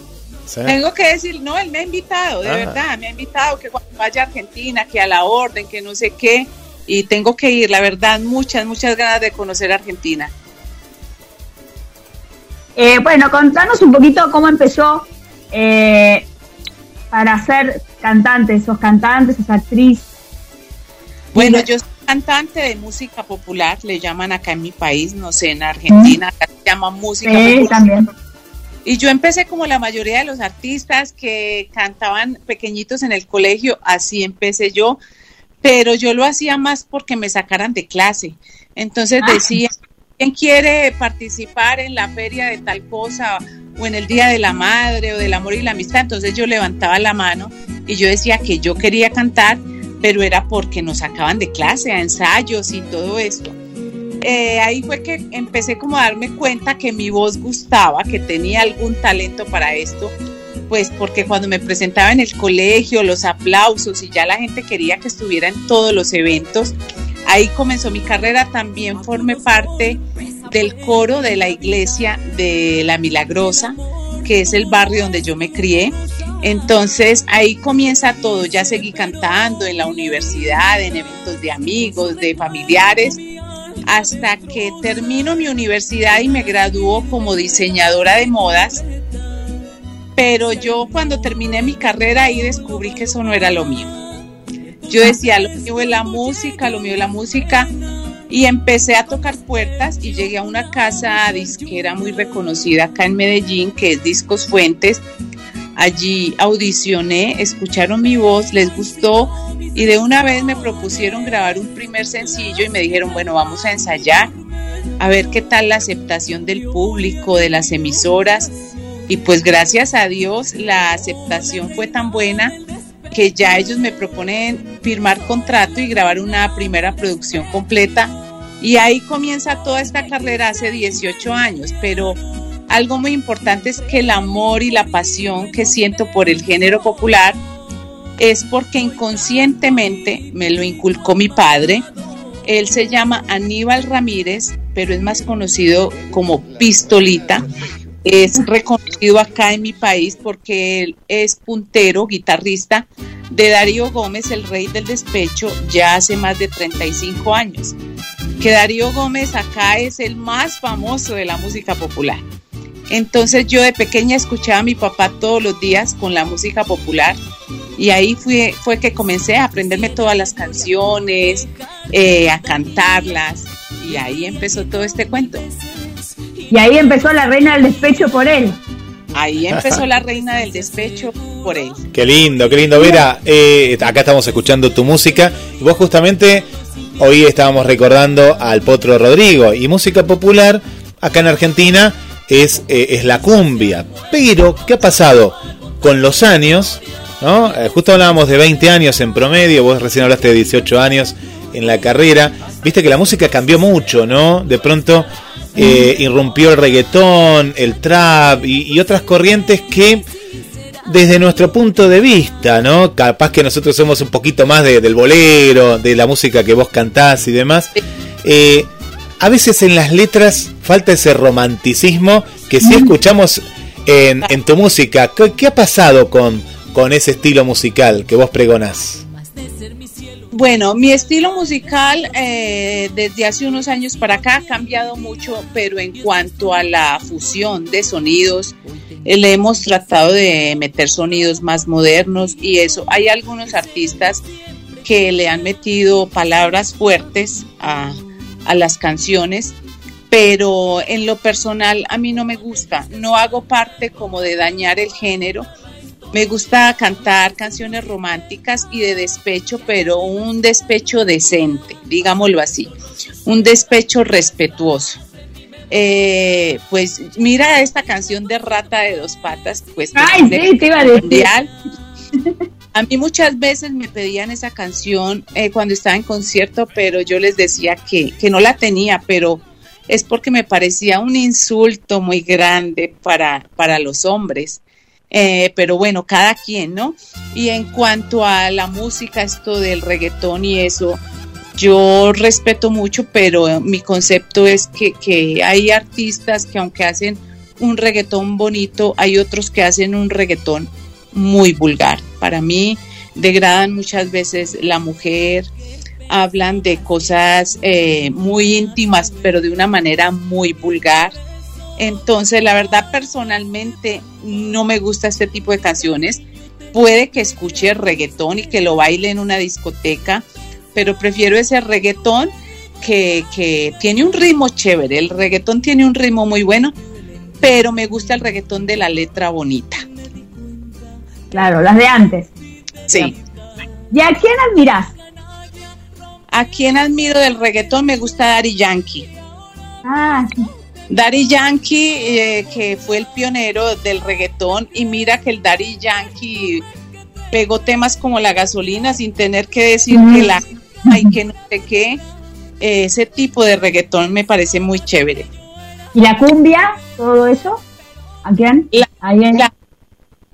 Speaker 8: Tengo que decir, no, él me ha invitado, de ah. verdad, me ha invitado que cuando vaya a Argentina, que a la orden, que no sé qué, y tengo que ir, la verdad, muchas, muchas ganas de conocer Argentina.
Speaker 6: Eh, bueno, contanos un poquito cómo empezó eh, para ser cantante, esos cantantes, esa actriz.
Speaker 8: Bueno, yo cantante de música popular, le llaman acá en mi país, no sé, en Argentina, acá se llama música popular. Y yo empecé como la mayoría de los artistas que cantaban pequeñitos en el colegio, así empecé yo, pero yo lo hacía más porque me sacaran de clase. Entonces ah. decía, ¿quién quiere participar en la feria de tal cosa o en el Día de la Madre o del Amor y la Amistad? Entonces yo levantaba la mano y yo decía que yo quería cantar pero era porque nos sacaban de clase, a ensayos y todo esto. Eh, ahí fue que empecé como a darme cuenta que mi voz gustaba, que tenía algún talento para esto, pues porque cuando me presentaba en el colegio, los aplausos y ya la gente quería que estuviera en todos los eventos, ahí comenzó mi carrera, también formé parte del coro de la iglesia de La Milagrosa, que es el barrio donde yo me crié. Entonces ahí comienza todo, ya seguí cantando en la universidad, en eventos de amigos, de familiares, hasta que termino mi universidad y me graduó como diseñadora de modas. Pero yo cuando terminé mi carrera ahí descubrí que eso no era lo mío. Yo decía, lo mío es la música, lo mío es la música. y empecé a tocar puertas y llegué a una casa disquera muy reconocida acá en Medellín, que es Discos Fuentes. Allí audicioné, escucharon mi voz, les gustó y de una vez me propusieron grabar un primer sencillo y me dijeron, bueno, vamos a ensayar, a ver qué tal la aceptación del público, de las emisoras. Y pues gracias a Dios la aceptación fue tan buena que ya ellos me proponen firmar contrato y grabar una primera producción completa. Y ahí comienza toda esta carrera hace 18 años, pero algo muy importante es que el amor y la pasión que siento por el género popular es porque inconscientemente me lo inculcó mi padre. Él se llama Aníbal Ramírez, pero es más conocido como Pistolita es reconocido acá en mi país porque él es puntero, guitarrista de Darío Gómez, el rey del despecho, ya hace más de 35 años. Que Darío Gómez acá es el más famoso de la música popular. Entonces yo de pequeña escuchaba a mi papá todos los días con la música popular y ahí fue, fue que comencé a aprenderme todas las canciones, eh, a cantarlas y ahí empezó todo este cuento.
Speaker 6: Y ahí empezó la reina del despecho por él.
Speaker 8: Ahí empezó la reina del despecho por él.
Speaker 5: Qué lindo, qué lindo. Vera, eh, acá estamos escuchando tu música. Y vos justamente hoy estábamos recordando al Potro Rodrigo. Y música popular acá en Argentina es, eh, es la cumbia. Pero, ¿qué ha pasado? Con los años, ¿no? Eh, justo hablábamos de 20 años en promedio, vos recién hablaste de 18 años en la carrera. Viste que la música cambió mucho, ¿no? De pronto eh, irrumpió el reggaetón, el trap y, otras corrientes que desde nuestro punto de vista, ¿no? Capaz que nosotros somos un poquito más del bolero, de la música que vos cantás y demás. Eh, a veces en las letras falta ese romanticismo que si escuchamos en, tu música. ¿Qué, ha pasado con, con ese estilo musical que vos pregonás?
Speaker 8: Bueno, mi estilo musical eh, desde hace unos años para acá ha cambiado mucho, pero en cuanto a la fusión de sonidos, eh, le hemos tratado de meter sonidos más modernos y eso. Hay algunos artistas que le han metido palabras fuertes a, a las canciones, pero en lo personal a mí no me gusta. No hago parte como de dañar el género me gusta cantar canciones románticas y de despecho, pero un despecho decente, digámoslo así, un despecho respetuoso. Eh, pues mira esta canción de Rata de dos patas, pues
Speaker 6: Ay, sí, te iba a decir.
Speaker 8: A mí muchas veces me pedían esa canción eh, cuando estaba en concierto, pero yo les decía que, que no la tenía, pero es porque me parecía un insulto muy grande para, para los hombres. Eh, pero bueno, cada quien, ¿no? Y en cuanto a la música, esto del reggaetón y eso, yo respeto mucho, pero mi concepto es que, que hay artistas que aunque hacen un reggaetón bonito, hay otros que hacen un reggaetón muy vulgar. Para mí degradan muchas veces la mujer, hablan de cosas eh, muy íntimas, pero de una manera muy vulgar entonces, la verdad, personalmente no me gusta este tipo de canciones. Puede que escuche reggaetón y que lo baile en una discoteca, pero prefiero ese reggaetón que, que tiene un ritmo chévere. El reggaetón tiene un ritmo muy bueno, pero me gusta el reggaetón de la letra bonita.
Speaker 6: Claro, las de antes.
Speaker 8: Sí.
Speaker 6: ¿Y a quién admiras?
Speaker 8: ¿A quién admiro del reggaetón? Me gusta Dari Yankee.
Speaker 6: Ah, sí.
Speaker 8: Daddy Yankee, eh, que fue el pionero del reggaetón, y mira que el Daddy Yankee pegó temas como la gasolina sin tener que decir que la hay que no sé qué. ese tipo de reggaetón me parece muy chévere.
Speaker 6: ¿Y la cumbia? ¿Todo eso? ¿A quién?
Speaker 8: La,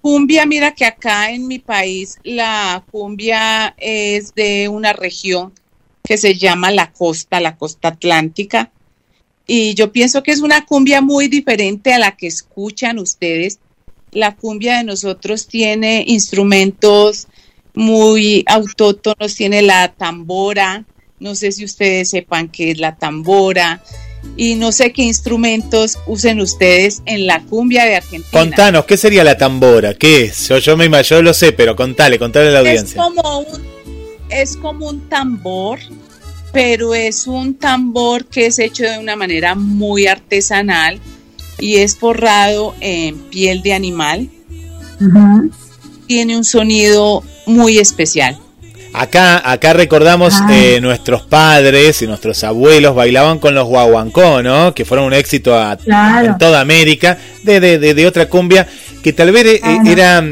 Speaker 8: cumbia, mira que acá en mi país la cumbia es de una región que se llama la costa, la costa atlántica y yo pienso que es una cumbia muy diferente a la que escuchan ustedes. La cumbia de nosotros tiene instrumentos muy autóctonos, tiene la tambora, no sé si ustedes sepan qué es la tambora, y no sé qué instrumentos usen ustedes en la cumbia de Argentina.
Speaker 5: Contanos, ¿qué sería la tambora? ¿Qué es? Yo, yo, me, yo lo sé, pero contale, contale a la audiencia.
Speaker 8: Es como un, es como un tambor pero es un tambor que es hecho de una manera muy artesanal y es forrado en piel de animal. Tiene un sonido muy especial.
Speaker 5: Acá, acá recordamos ah. eh, nuestros padres y nuestros abuelos bailaban con los guaguancó, ¿no? Que fueron un éxito en toda América, de, de, de, otra cumbia, que tal vez eh, era,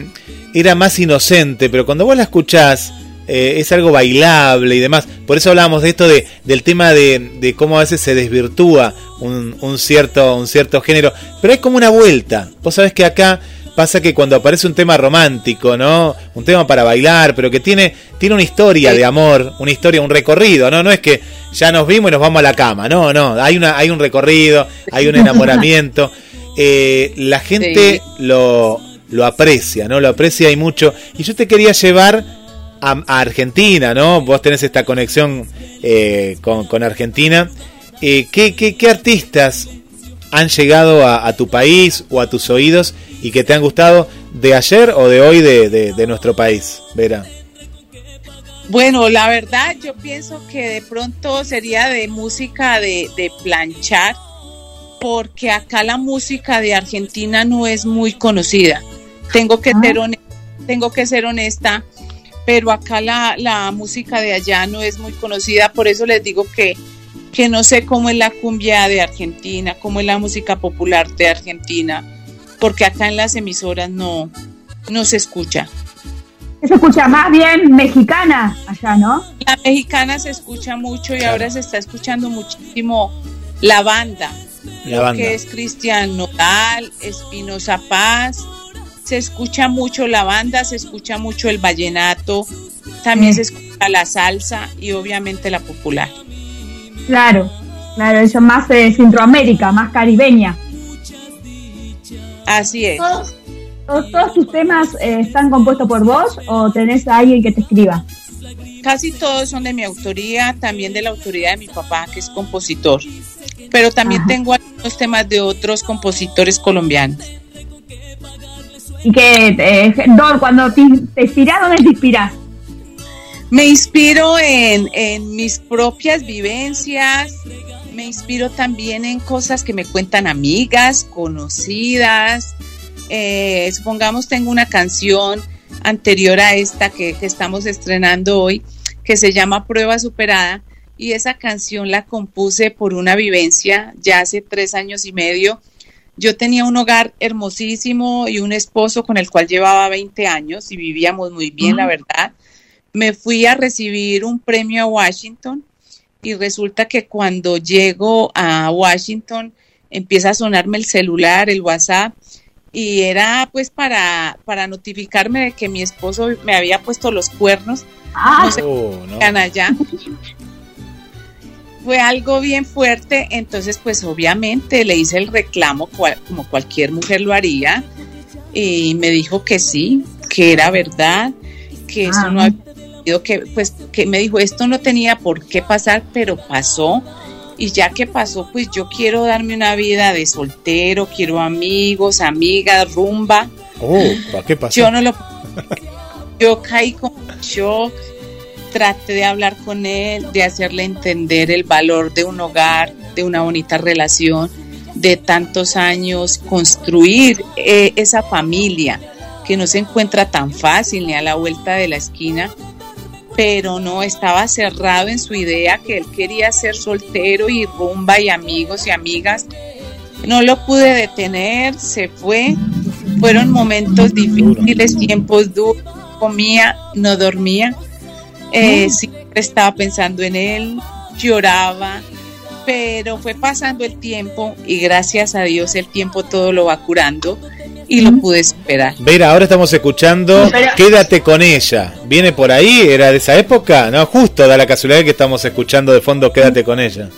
Speaker 5: era más inocente, pero cuando vos la escuchás, eh, es algo bailable y demás. Por eso hablábamos de esto de, del tema de, de cómo a veces se desvirtúa un, un, cierto, un cierto género. Pero hay como una vuelta. Vos sabés que acá pasa que cuando aparece un tema romántico, ¿no? Un tema para bailar, pero que tiene, tiene una historia de amor, una historia, un recorrido, ¿no? No es que ya nos vimos y nos vamos a la cama, no, no. Hay, una, hay un recorrido, hay un enamoramiento. Eh, la gente lo, lo aprecia, ¿no? Lo aprecia y mucho. Y yo te quería llevar a, Argentina, ¿no? Vos tenés esta conexión eh, con, Argentina. Eh, ¿qué, qué, artistas han llegado a, tu país o a tus oídos y que te han gustado de ayer o de hoy de, nuestro país, Vera?
Speaker 8: Bueno, la verdad yo pienso que de pronto sería de música de, de planchar, porque acá la música de Argentina no es muy conocida. Tengo que, ser, tengo que ser honesta pero acá la, la, música de allá no es muy conocida, por eso les digo que, que no sé cómo es la cumbia de Argentina, cómo es la música popular de Argentina, porque acá en las emisoras no, no se escucha.
Speaker 6: Se escucha más bien mexicana allá, ¿no?
Speaker 8: La mexicana se escucha mucho y ahora se está escuchando muchísimo la banda, la banda. que es Cristian Nodal, Espinosa Paz, se escucha mucho la banda, se escucha mucho el vallenato, también mm. se escucha la salsa y obviamente la popular.
Speaker 6: Claro, claro, eso más de Centroamérica, más caribeña.
Speaker 8: Así es.
Speaker 6: ¿Todos, tus temas eh, están compuestos por vos o tenés a alguien que te escriba?
Speaker 8: Casi todos son de mi autoría, también de la autoría de mi papá, que es compositor. Pero también tengo algunos temas de otros compositores colombianos.
Speaker 6: Y que, eh, cuando te, inspiras, ¿dónde te inspiras?
Speaker 8: Me inspiro en, mis propias vivencias, me inspiro también en cosas que me cuentan amigas, conocidas. Eh, supongamos tengo una canción anterior a esta que, estamos estrenando hoy, que se llama Prueba Superada, y esa canción la compuse por una vivencia ya hace tres años y medio yo tenía un hogar hermosísimo y un esposo con el cual llevaba 20 años y vivíamos muy bien, la verdad. Me fui a recibir un premio a Washington y resulta que cuando llego a Washington empieza a sonarme el celular, el WhatsApp y era pues para, para notificarme de que mi esposo me había puesto los cuernos. Ah. No sé oh, allá fue algo bien fuerte, entonces pues obviamente le hice el reclamo como cualquier mujer lo haría y me dijo que sí, que era verdad, que eso no había que pues que me dijo esto no tenía por qué pasar, pero pasó y ya que pasó, pues yo quiero darme una vida de soltero, quiero amigos, amigas, rumba.
Speaker 5: Oh, ¿para qué pasó?
Speaker 8: Yo no lo yo caí con shock trate de hablar con él, de hacerle entender el valor de un hogar, de una bonita relación, de tantos años, construir eh, esa familia que no se encuentra tan fácil ni a la vuelta de la esquina, pero no estaba cerrado en su idea que él quería ser soltero y rumba y amigos y amigas. No lo pude detener, se fue. Fueron momentos difíciles, tiempos duros, comía, no dormía eh, siempre estaba pensando en él, lloraba, pero fue pasando el tiempo y gracias a Dios el tiempo todo lo va curando y lo pude superar.
Speaker 5: Vera, ahora estamos escuchando Quédate con ella. ¿Viene por ahí? ¿Era de esa época? No, justo da la casualidad que estamos escuchando de fondo Quédate con ella.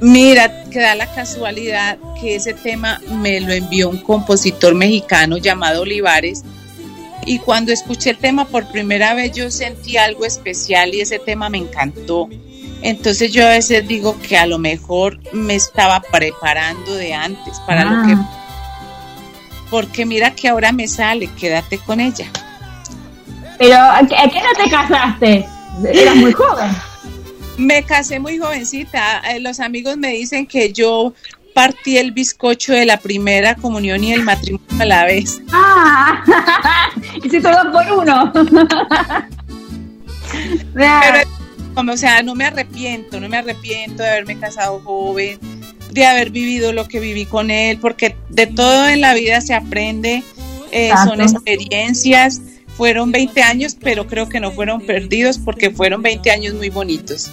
Speaker 8: Mira, que da la casualidad que ese tema me lo envió un compositor mexicano llamado Olivares y cuando escuché el tema por primera vez yo sentí algo especial y ese tema me encantó. Entonces yo a veces digo que a lo mejor me estaba preparando de antes para lo que... Ah. Porque mira que ahora me sale, quédate con ella.
Speaker 6: Pero ¿a qué, no te casaste? Eras muy joven.
Speaker 8: Me casé muy jovencita. Eh, los amigos me dicen que yo partí el bizcocho de la primera comunión y el matrimonio a la vez.
Speaker 6: Ah, hice todo por uno.
Speaker 8: Pero, o sea, no me arrepiento, no me arrepiento de haberme casado joven, de haber vivido lo que viví con él, porque de todo en la vida se aprende, eh, son experiencias. Fueron 20 años, pero creo que no fueron perdidos porque fueron 20 años muy bonitos.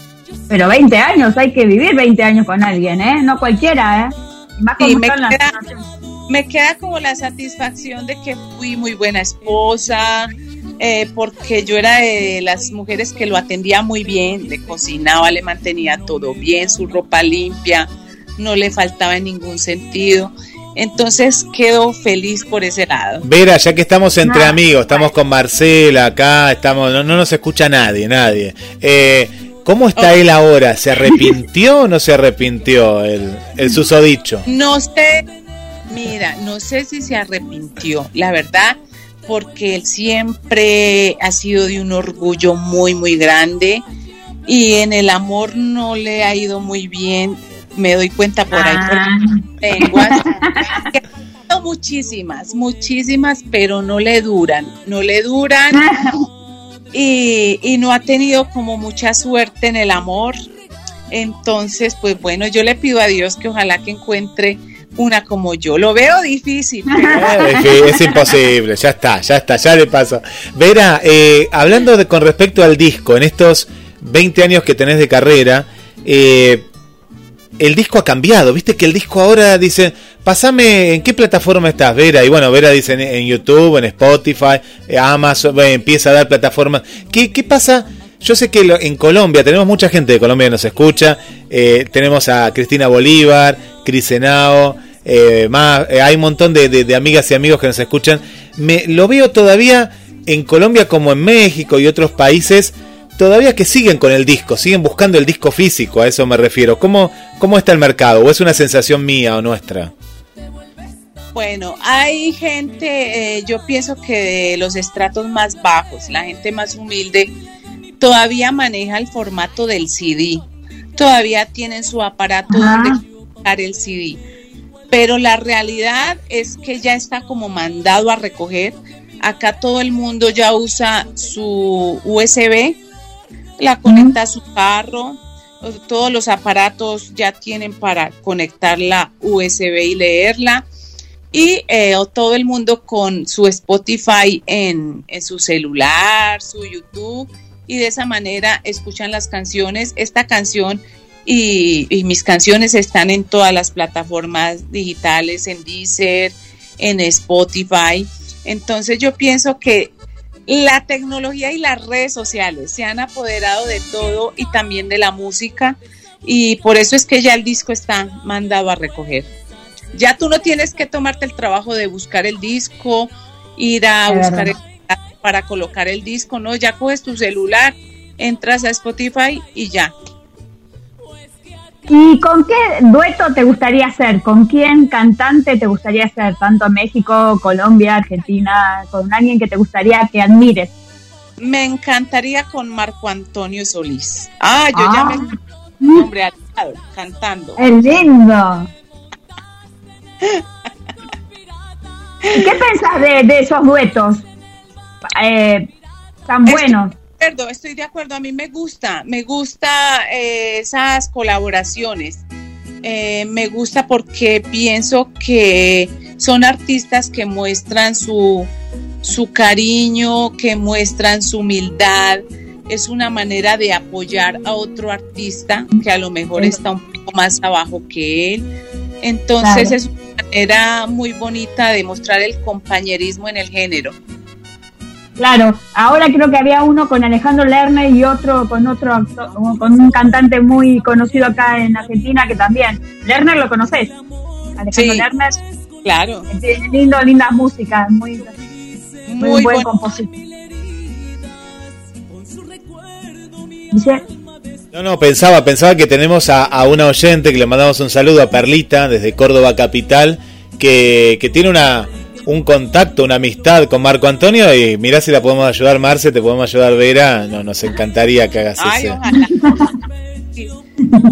Speaker 6: Pero 20 años, hay que vivir 20 años con alguien, ¿eh? No cualquiera, ¿eh?
Speaker 8: me, queda, como la satisfacción de que fui muy buena esposa, eh, porque yo era de las mujeres que lo atendía muy bien, le cocinaba, le mantenía todo bien, su ropa limpia, no le faltaba en ningún sentido. Entonces quedo feliz por ese lado.
Speaker 5: Vera, ya que estamos entre ah, amigos, estamos con Marcela acá, estamos, no, no nos escucha nadie, nadie. Eh, ¿Cómo está él ahora? ¿Se arrepintió o no se arrepintió el, el susodicho?
Speaker 8: No sé, mira, no sé si se arrepintió, la verdad, porque él siempre ha sido de un orgullo muy, muy grande y en el amor no le ha ido muy bien. Me doy cuenta por ahí por ah. lenguas. muchísimas, muchísimas, pero no le duran, no le duran. y, no ha tenido como mucha suerte en el amor. Entonces, pues bueno, yo le pido a Dios que ojalá que encuentre una como yo. Lo veo difícil.
Speaker 5: es, imposible, ya está, ya está, ya le pasa. Vera, eh, hablando de, con respecto al disco, en estos 20 años que tenés de carrera, eh, el disco ha cambiado, viste que el disco ahora dice, pasame en qué plataforma estás, Vera, y bueno, Vera dice en, YouTube, en Spotify, eh, Amazon, empieza a dar plataformas. ¿Qué, qué pasa? Yo sé que en Colombia, tenemos mucha gente de Colombia que nos escucha, eh, tenemos a Cristina Bolívar, Cris eh, más, hay un montón de, de, amigas y amigos que nos escuchan. Me, lo veo todavía en Colombia como en México y otros países todavía que siguen con el disco, siguen buscando el disco físico, a eso me refiero. ¿Cómo, cómo está el mercado? ¿O es una sensación mía o nuestra?
Speaker 8: Bueno, hay gente, eh, yo pienso que de los estratos más bajos, la gente más humilde, todavía maneja el formato del CD, todavía tienen su aparato donde colocar el CD, pero la realidad es que ya está como mandado a recoger. Acá todo el mundo ya usa su USB la conecta a su carro, todos los aparatos ya tienen para conectar la USB y leerla. Y eh, todo el mundo con su Spotify en, su celular, su YouTube, y de esa manera escuchan las canciones. Esta canción y, y, mis canciones están en todas las plataformas digitales, en Deezer, en Spotify. Entonces yo pienso que la tecnología y las redes sociales se han apoderado de todo y también de la música y por eso es que ya el disco está mandado a recoger. Ya tú no tienes que tomarte el trabajo de buscar el disco, ir a buscar el, para colocar el disco, no, ya coges tu celular, entras a Spotify y ya,
Speaker 6: ¿Y con qué dueto te gustaría hacer? ¿Con quién cantante te gustaría hacer? Tanto México, Colombia, Argentina, con alguien que te gustaría que admires.
Speaker 8: Me encantaría con Marco Antonio Solís. Ah, yo ya me ah. hombre al cantando.
Speaker 6: Es lindo. ¿Qué pensás de, esos duetos eh, tan buenos?
Speaker 8: Estoy de acuerdo. A mí me gusta, me gusta eh, esas colaboraciones. Eh, me gusta porque pienso que son artistas que muestran su, su cariño, que muestran su humildad. Es una manera de apoyar a otro artista que a lo mejor está un poco más abajo que él. Entonces es una manera muy bonita de mostrar el compañerismo en el género.
Speaker 6: Claro, ahora creo que había uno con Alejandro Lerner y otro con otro con un cantante muy conocido acá en Argentina que también. Lerner lo conoces. Alejandro Lerner.
Speaker 8: Claro.
Speaker 6: Tiene lindo, linda música, muy, muy, buen compositor.
Speaker 5: No, no, pensaba, pensaba que tenemos a, a, una oyente que le mandamos un saludo a Perlita desde Córdoba Capital, que, que tiene una, un contacto, una amistad con Marco Antonio y mirá si la podemos ayudar, Marce, te podemos ayudar, Vera. No, nos encantaría que hagas eso.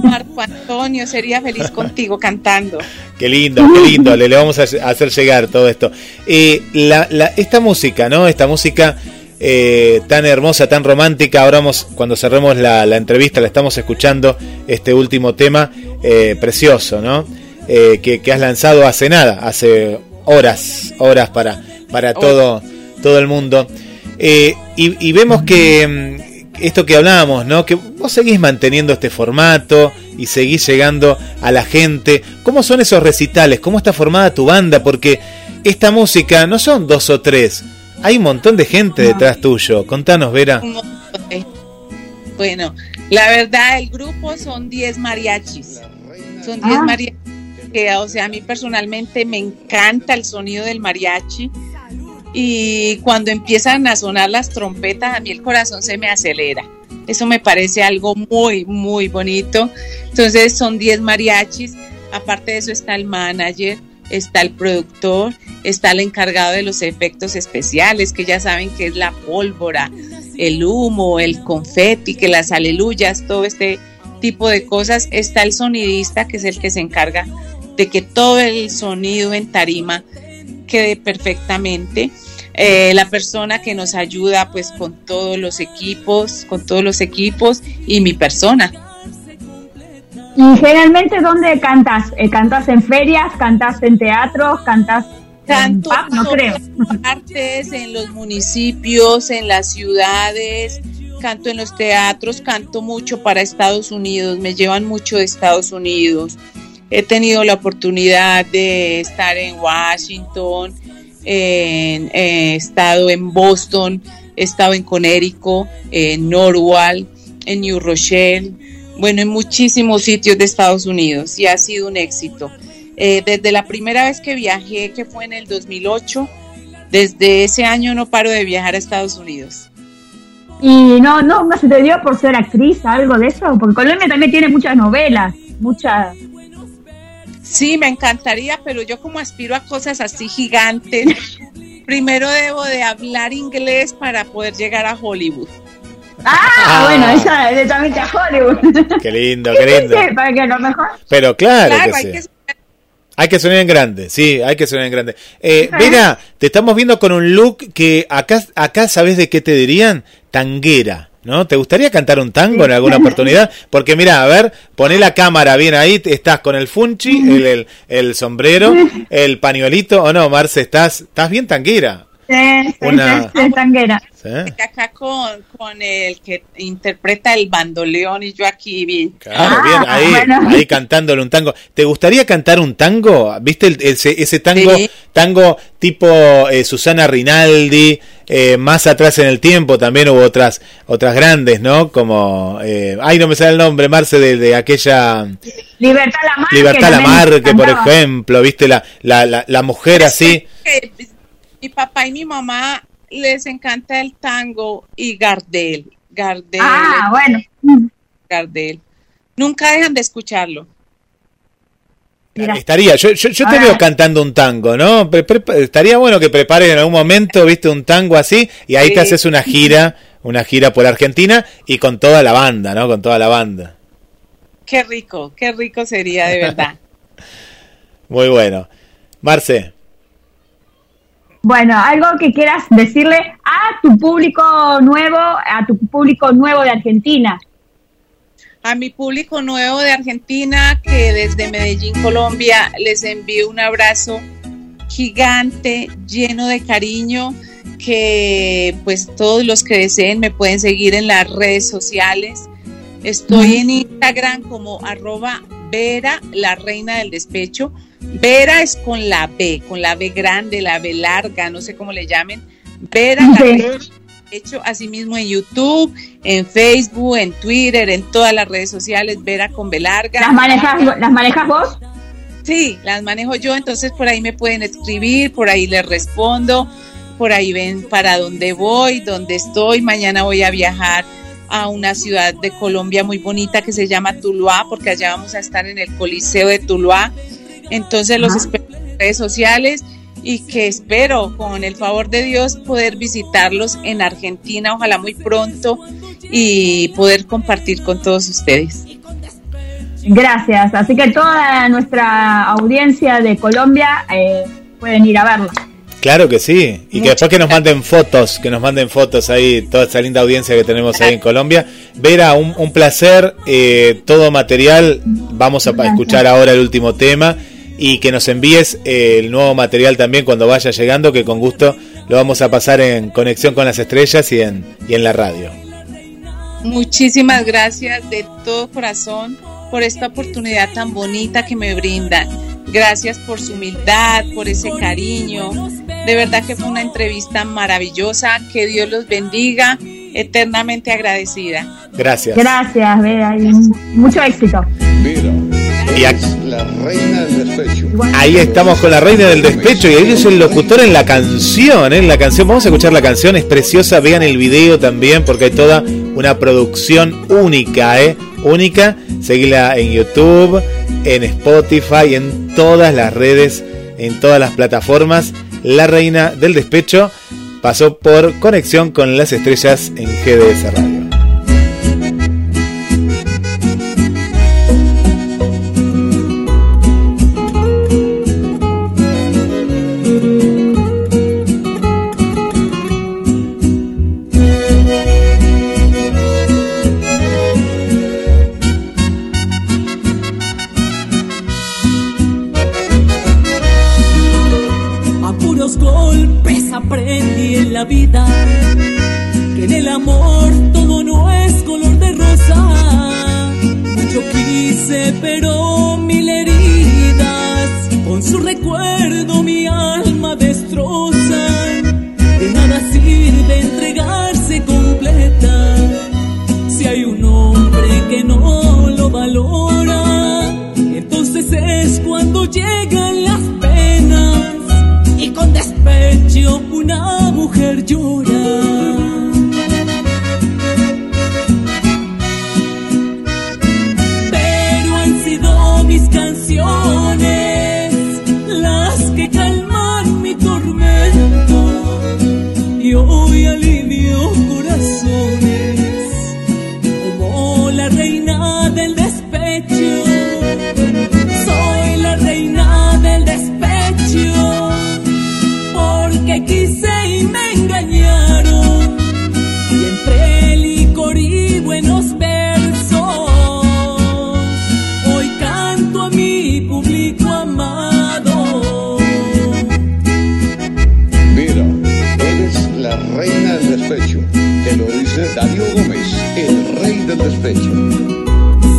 Speaker 8: Marco Antonio, sería feliz contigo cantando.
Speaker 5: Qué lindo, qué lindo, le, le vamos a hacer llegar todo esto. Eh, la, esta música, ¿no? Esta música eh, tan hermosa, tan romántica, ahora vamos, cuando cerremos la, entrevista, la estamos escuchando, este último tema, eh, precioso, ¿no? Que, que, has lanzado hace nada, hace horas, horas para, para todo, todo el mundo. y, y, vemos que mm, esto que hablábamos, ¿no? Que vos seguís manteniendo este formato y seguís llegando a la gente. ¿Cómo son esos recitales? ¿Cómo está formada tu banda? Porque esta música no son dos o tres. Hay un montón de gente detrás tuyo. Contanos, Vera.
Speaker 8: Bueno, la verdad, el grupo son 10 mariachis. Son 10 ah. mariachis que, o sea, a mí personalmente me encanta el sonido del mariachi y cuando empiezan a sonar las trompetas a mí el corazón se me acelera. Eso me parece algo muy, muy bonito. Entonces son 10 mariachis, aparte de eso está el manager, está el productor, está el encargado de los efectos especiales, que ya saben que es la pólvora, el humo, el confeti, que las aleluyas, todo este tipo de cosas. Está el sonidista, que es el que se encarga de que todo el sonido en tarima quede perfectamente. Eh, la persona que nos ayuda pues con todos los equipos, con todos los equipos y mi persona.
Speaker 6: ¿Y generalmente dónde cantas? Eh, ¿Cantas en ferias? ¿Cantas en teatros? ¿Cantas
Speaker 8: en no creo. Partes, en los municipios, en las ciudades, canto en los teatros, canto mucho para Estados Unidos, me llevan mucho de Estados Unidos. He tenido la oportunidad de estar en Washington, en, he estado en Boston, he estado en Connecticut, en Norwalk, en New Rochelle, bueno, en muchísimos sitios de Estados Unidos y ha sido un éxito. Eh, desde la primera vez que viajé, que fue en el 2008, desde ese año no paro de viajar a Estados Unidos.
Speaker 6: ¿Y no, no, no se te dio por ser actriz, algo de eso? Porque Colombia también tiene muchas novelas, muchas
Speaker 8: Sí, me encantaría, pero yo como aspiro a cosas así gigantes, primero debo de hablar inglés para poder llegar a Hollywood.
Speaker 6: Ah, ah. bueno, esa directamente a Hollywood.
Speaker 5: Qué lindo, qué lindo.
Speaker 6: para que lo mejor.
Speaker 5: Pero claro, que hay, que... hay que sonar en grande, sí, hay que sonar en grande. Eh, Vera, te estamos viendo con un look que acá, acá, ¿sabes de qué te dirían? Tanguera. ¿No? ¿Te gustaría cantar un tango en alguna oportunidad? Porque mira, a ver, poné la cámara bien ahí, estás con el funchi, el, el, sombrero, el pañuelito, o no, Marce, estás, estás bien tanguera.
Speaker 6: Sí, una... tanguera.
Speaker 8: Acá con, con el que interpreta el bandoleón y yo aquí bien.
Speaker 5: Claro, bien, ah, ahí, ahí cantándole un tango. ¿Te gustaría cantar un tango? ¿Viste ese, ese tango, tango tipo eh, Susana Rinaldi? Eh, más atrás en el tiempo también hubo otras otras grandes, ¿no? Como, eh, ay, no me sale el nombre, Marce, de, aquella...
Speaker 6: Libertad Lamarque.
Speaker 5: Libertad Lamarque, por ejemplo, ¿viste? La, la, la, mujer así.
Speaker 8: Mi papá y mi mamá les encanta el tango y Gardel. Gardel.
Speaker 6: Ah, bueno.
Speaker 8: Gardel. Nunca dejan de escucharlo.
Speaker 5: Estaría, yo, yo, te veo cantando un tango, ¿no? estaría bueno que prepares en algún momento, viste, un tango así y ahí te haces una gira, una gira por Argentina y con toda la banda, ¿no? Con toda la banda.
Speaker 8: Qué rico, qué rico sería de verdad.
Speaker 5: Muy bueno. Marce.
Speaker 6: Bueno, algo que quieras decirle a tu público nuevo, a tu público nuevo de Argentina
Speaker 8: a mi público nuevo de Argentina que desde Medellín, Colombia, les envío un abrazo gigante, lleno de cariño, que pues todos los que deseen me pueden seguir en las redes sociales. Estoy en Instagram como arroba Vera, la reina del despecho. Vera es con la B, con la B grande, la B larga, no sé cómo le llamen. Vera, la reina hecho asimismo en YouTube, en Facebook, en Twitter, en todas las redes sociales, Vera con Belarga.
Speaker 6: ¿Las manejas, ¿Las manejas vos?
Speaker 8: Sí, las manejo yo, entonces por ahí me pueden escribir, por ahí les respondo, por ahí ven para dónde voy, dónde estoy. Mañana voy a viajar a una ciudad de Colombia muy bonita que se llama Tuluá, porque allá vamos a estar en el Coliseo de Tuluá. Entonces los espero en redes sociales y que espero con el favor de Dios poder visitarlos en Argentina, ojalá muy pronto y poder compartir con todos ustedes.
Speaker 6: Gracias. Así que toda nuestra audiencia de Colombia eh, pueden ir a verla.
Speaker 9: Claro que sí, y que después que nos manden fotos, que nos manden fotos ahí, toda esa linda audiencia que tenemos ahí en Colombia. Vera, un, un placer, eh, todo material, vamos a escuchar ahora el último tema y que nos envíes eh, el nuevo material también cuando vaya llegando, que con gusto lo vamos a pasar en conexión con las estrellas y en, y en la radio.
Speaker 8: Muchísimas gracias de todo corazón por esta oportunidad tan bonita que me brindan. Gracias por su humildad, por ese cariño. De verdad que fue una entrevista maravillosa. Que Dios los bendiga. Eternamente agradecida.
Speaker 9: Gracias.
Speaker 6: Gracias, Bea. Mucho éxito.
Speaker 9: Y la reina del despecho. Ahí estamos con la reina del despecho y ahí es el locutor en la canción, ¿eh? en la canción. Vamos a escuchar la canción, es preciosa. Vean el video también porque hay toda una producción única, ¿eh? Única. Seguila en YouTube, en Spotify, en todas las redes, en todas las plataformas. La reina del despecho pasó por conexión con las estrellas en GDS Radio.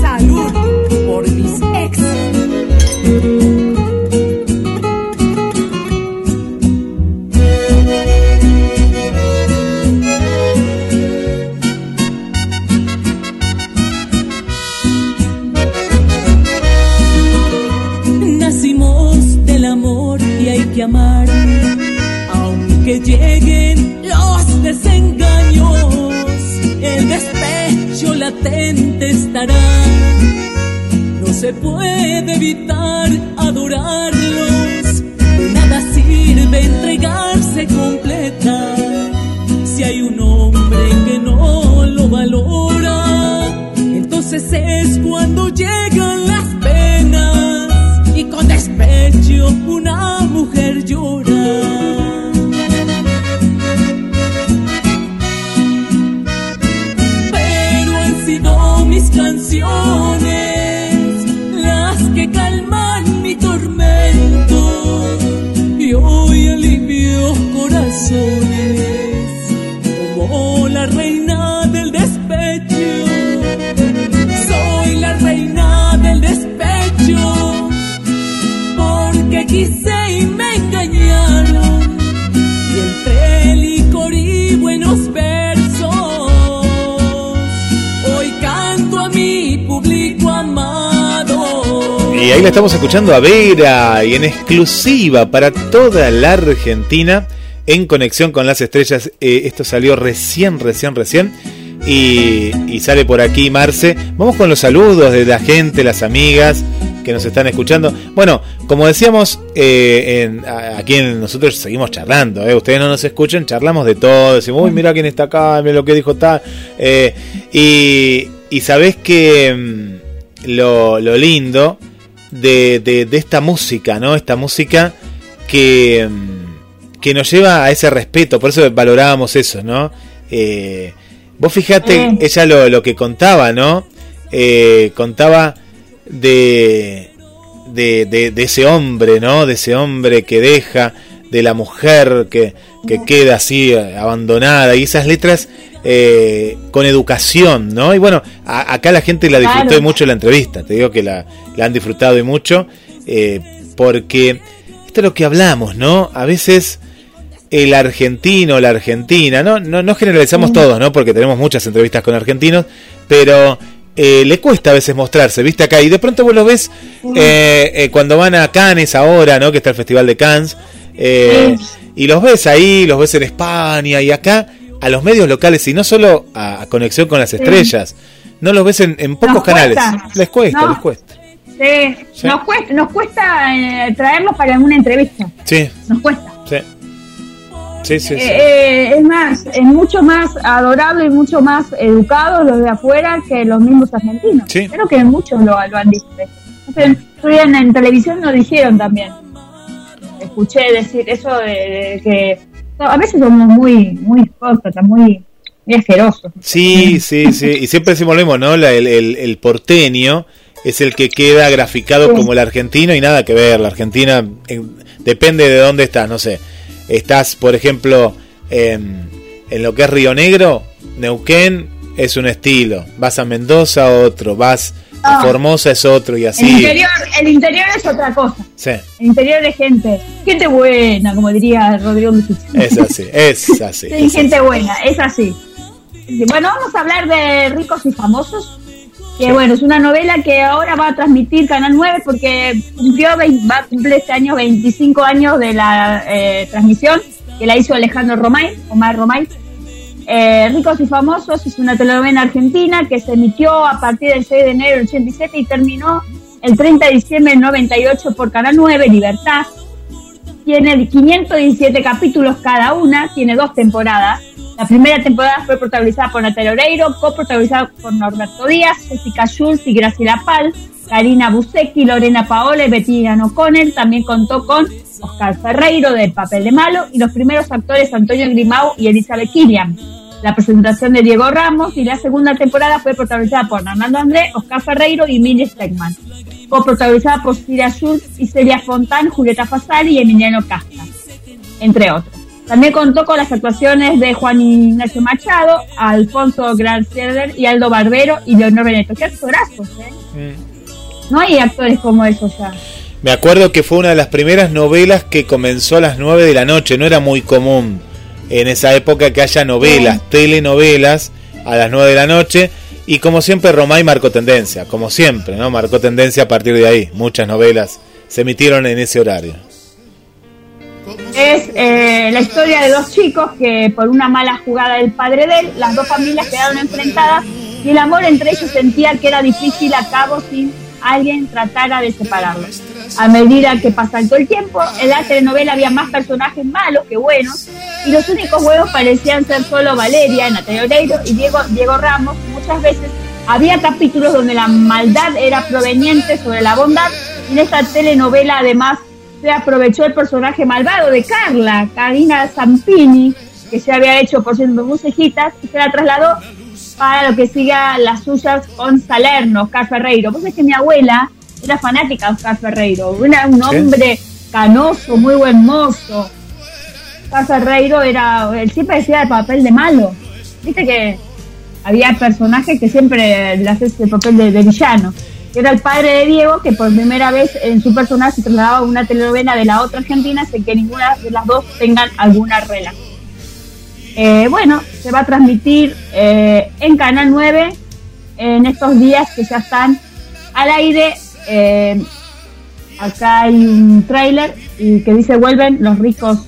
Speaker 9: Salud por mis ex. Estamos escuchando a Vera y en exclusiva para toda la Argentina en conexión con las estrellas. Eh, esto salió recién, recién, recién. Y, sale por aquí Marce. Vamos con los saludos de la gente, las amigas que nos están escuchando. Bueno, como decíamos, eh, aquí nosotros seguimos charlando. Eh. Ustedes no nos escuchan, charlamos de todo. Decimos, uy, mira quién está acá, mira lo que dijo tal. y, y sabés que mm,
Speaker 5: lo, lindo de, de, esta música, ¿no? Esta música que, mm, que nos lleva a ese respeto, por eso valorábamos eso, ¿no? Eh, vos fijate, ella lo, lo, que contaba, ¿no? Eh, contaba de, de, de, ese hombre, ¿no? De ese hombre que deja, de la mujer que, que queda así abandonada, y esas letras eh, con educación, ¿no? Y bueno, acá la gente la disfrutó y mucho la entrevista, te digo que la, la han disfrutado y mucho, eh, porque esto es lo que hablamos, ¿no? A veces el argentino, la argentina, no, no, no generalizamos todos, ¿no? Porque tenemos muchas entrevistas con argentinos, pero eh, le cuesta a veces mostrarse, ¿viste? Acá, y de pronto vos lo ves cuando van a Cannes ahora, ¿no? Que está el Festival de Cannes, y los ves ahí, los ves en España y acá a los medios locales y no solo a, conexión con las estrellas. No los ves en, pocos canales. Les cuesta, les cuesta.
Speaker 6: Sí. Nos cuesta, nos cuesta eh, traerlos para una entrevista.
Speaker 5: Sí.
Speaker 6: Nos cuesta.
Speaker 5: Sí. Sí, sí,
Speaker 6: eh, eh, es más, es mucho más adorable y mucho más educado los de afuera que los mismos argentinos. Sí. Creo que muchos lo, lo han dicho. En, en televisión lo dijeron también. Escuché decir eso de que a veces somos muy, muy hipócritas, muy, muy asquerosos.
Speaker 5: Sí, sí, sí. Y siempre decimos lo mismo, ¿no? el, el, porteño es el que queda graficado como el argentino y nada que ver. La Argentina depende de dónde estás, no sé. Estás, por ejemplo, en, en lo que es Río Negro, Neuquén es un estilo. Vas a Mendoza, otro. Vas Ah. Formosa es otro y así.
Speaker 6: El interior, el interior es otra cosa.
Speaker 5: Sí.
Speaker 6: El interior de gente, gente buena, como diría Rodrigo
Speaker 5: Es así, es así.
Speaker 6: Sí, gente buena, es así. Bueno, vamos a hablar de ricos y famosos. Que bueno, es una novela que ahora va a transmitir Canal 9 porque cumplió, va a cumplir este año 25 años de la eh, transmisión que la hizo Alejandro Romay, Omar Romay. Eh, Ricos y Famosos es una telenovela argentina que se emitió a partir del 6 de enero del 87 y terminó el 30 de diciembre del 98 por Canal 9, Libertad. Tiene 517 capítulos cada una, tiene dos temporadas. La primera temporada fue protagonizada por Natalia Oreiro, coprotagonizada por Norberto Díaz, Jessica Schultz y Graciela Pal, Karina Busecki, Lorena Paola y Bettina O'Connell. También contó con Oscar Ferreiro del papel de malo y los primeros actores Antonio Grimau y Elizabeth Killian. La presentación de Diego Ramos y la segunda temporada fue protagonizada por Fernando André, Oscar Ferreiro y Mili Stegman. Fue protagonizada por Cira Schultz Celia Fontán, Julieta Fasari y Emiliano Casta, entre otros. También contó con las actuaciones de Juan Ignacio Machado, Alfonso Granceder y Aldo Barbero y Leonor Beneto. Qué actorazos, ¿eh? Mm. No hay actores como esos ya.
Speaker 5: Me acuerdo que fue una de las primeras novelas que comenzó a las 9 de la noche, no era muy común en esa época que haya novelas, telenovelas a las 9 de la noche. Y como siempre, Romay marcó tendencia, como siempre, ¿no? Marcó tendencia a partir de ahí. Muchas novelas se emitieron en ese horario.
Speaker 6: Es eh, la historia de dos chicos que por una mala jugada del padre de él, las dos familias quedaron enfrentadas y el amor entre ellos sentía que era difícil a cabo sin alguien tratara de separarlos. A medida que pasó el tiempo, en la telenovela había más personajes malos que buenos, y los únicos buenos parecían ser solo Valeria, Natalia Oreiro y Diego, Diego Ramos. Muchas veces había capítulos donde la maldad era proveniente sobre la bondad, y en esta telenovela además se aprovechó el personaje malvado de Carla, Karina Zampini, que se había hecho por ciento musijitas, y se la trasladó para lo que siga las suyas con Salerno, Oscar Ferreiro. Vos es que mi abuela era fanática de Oscar Ferreiro, era un hombre canoso, muy buen mozo. Oscar Ferreiro era, él siempre decía el papel de malo. Viste que había personajes que siempre le hacen el papel de, villano. Era el padre de Diego, que por primera vez en su personaje se trasladaba a una telenovela de la otra Argentina sin que ninguna de las dos tengan alguna relación. Eh, bueno, se va a transmitir eh, en Canal 9 en estos días que ya están al aire. Eh, acá hay un tráiler que dice vuelven los ricos.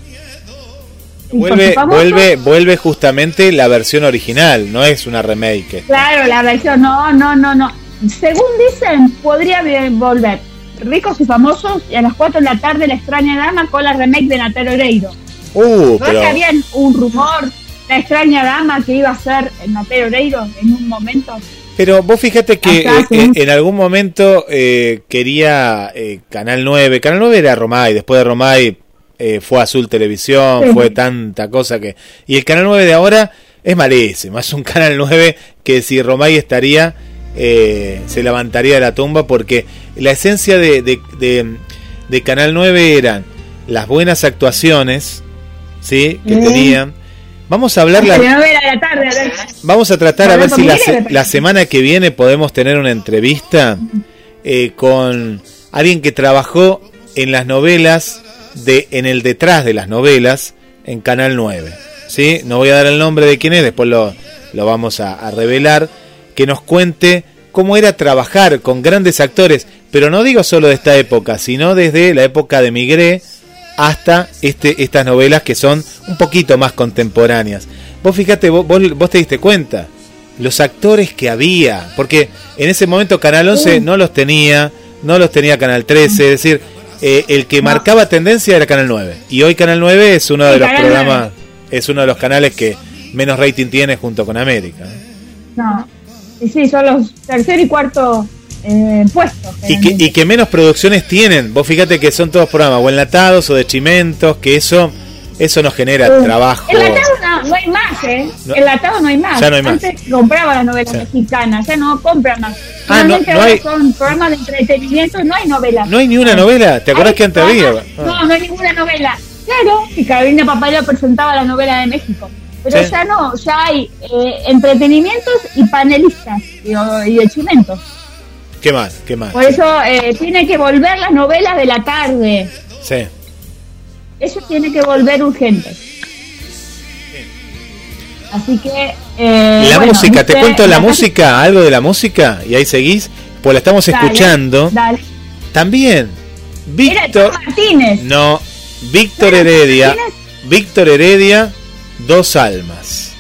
Speaker 5: Vuelve, vuelve, vuelve justamente la versión original, no es una remake.
Speaker 6: Claro, la versión, no, no, no, no. Según dicen, podría volver ricos y famosos y a las 4 de la tarde la extraña dama con la remake de Natalia Oreiro.
Speaker 5: Uh, ¿No que
Speaker 6: había un rumor, la extraña dama que iba a ser Mateo Oreiro en un momento?
Speaker 5: Pero vos fíjate que eh, en algún momento eh, quería eh, Canal 9. Canal 9 era Romay, después de Romay fue Azul Televisión, fue tanta cosa que... Y el Canal 9 de ahora es malísimo, es un Canal 9 que si Romay estaría, se levantaría de la tumba porque la esencia de, de, Canal 9 eran las buenas actuaciones, ¿sí? Que tenían Vamos a hablar la, Vamos a tratar a ver si la, semana que viene podemos tener una entrevista eh, con alguien que trabajó en las novelas de en el detrás de las novelas en Canal 9. ¿sí? No voy a dar el nombre de quién es, después lo, lo vamos a, a revelar. Que nos cuente cómo era trabajar con grandes actores, pero no digo solo de esta época, sino desde la época de Migré hasta este, estas novelas que son un poquito más contemporáneas. Vos fíjate, vos, vos, te diste cuenta, los actores que había, porque en ese momento Canal 11 no los tenía, no los tenía Canal 13, es decir, eh, el que marcaba tendencia era Canal 9. Y hoy Canal 9 es uno de los programas, es uno de los canales que menos rating tiene junto con América.
Speaker 6: No, y sí, son los tercer y cuarto eh, puestos.
Speaker 5: Y que, y que menos producciones tienen. Vos fíjate que son todos programas o enlatados o de chimentos, que eso eso nos genera uh, trabajo.
Speaker 6: Enlatado no, no hay más, ¿eh? No, enlatado no hay más. Ya no hay más. Antes compraba la novela mexicana, ya no compran más. Ah, no, no hay... son programas de entretenimiento, no hay novela.
Speaker 5: No hay ni una novela, ¿te acuerdas que antes había?
Speaker 6: No, no hay ninguna novela. Claro, y Carolina Papaya presentaba la novela de México. Pero ya no, ya hay eh, entretenimientos y panelistas y, y de chimentos.
Speaker 5: ¿Qué más? ¿Qué más?
Speaker 6: Por eso eh, tiene que volver las novelas de la tarde.
Speaker 5: Sí.
Speaker 6: Eso tiene que volver urgente. Así que... Eh,
Speaker 5: la música, te cuento la, música, algo de la música, y ahí seguís, pues la estamos escuchando. Dale. También, Víctor...
Speaker 6: Martínez.
Speaker 5: No, Víctor Heredia. Víctor Heredia, Dos Almas.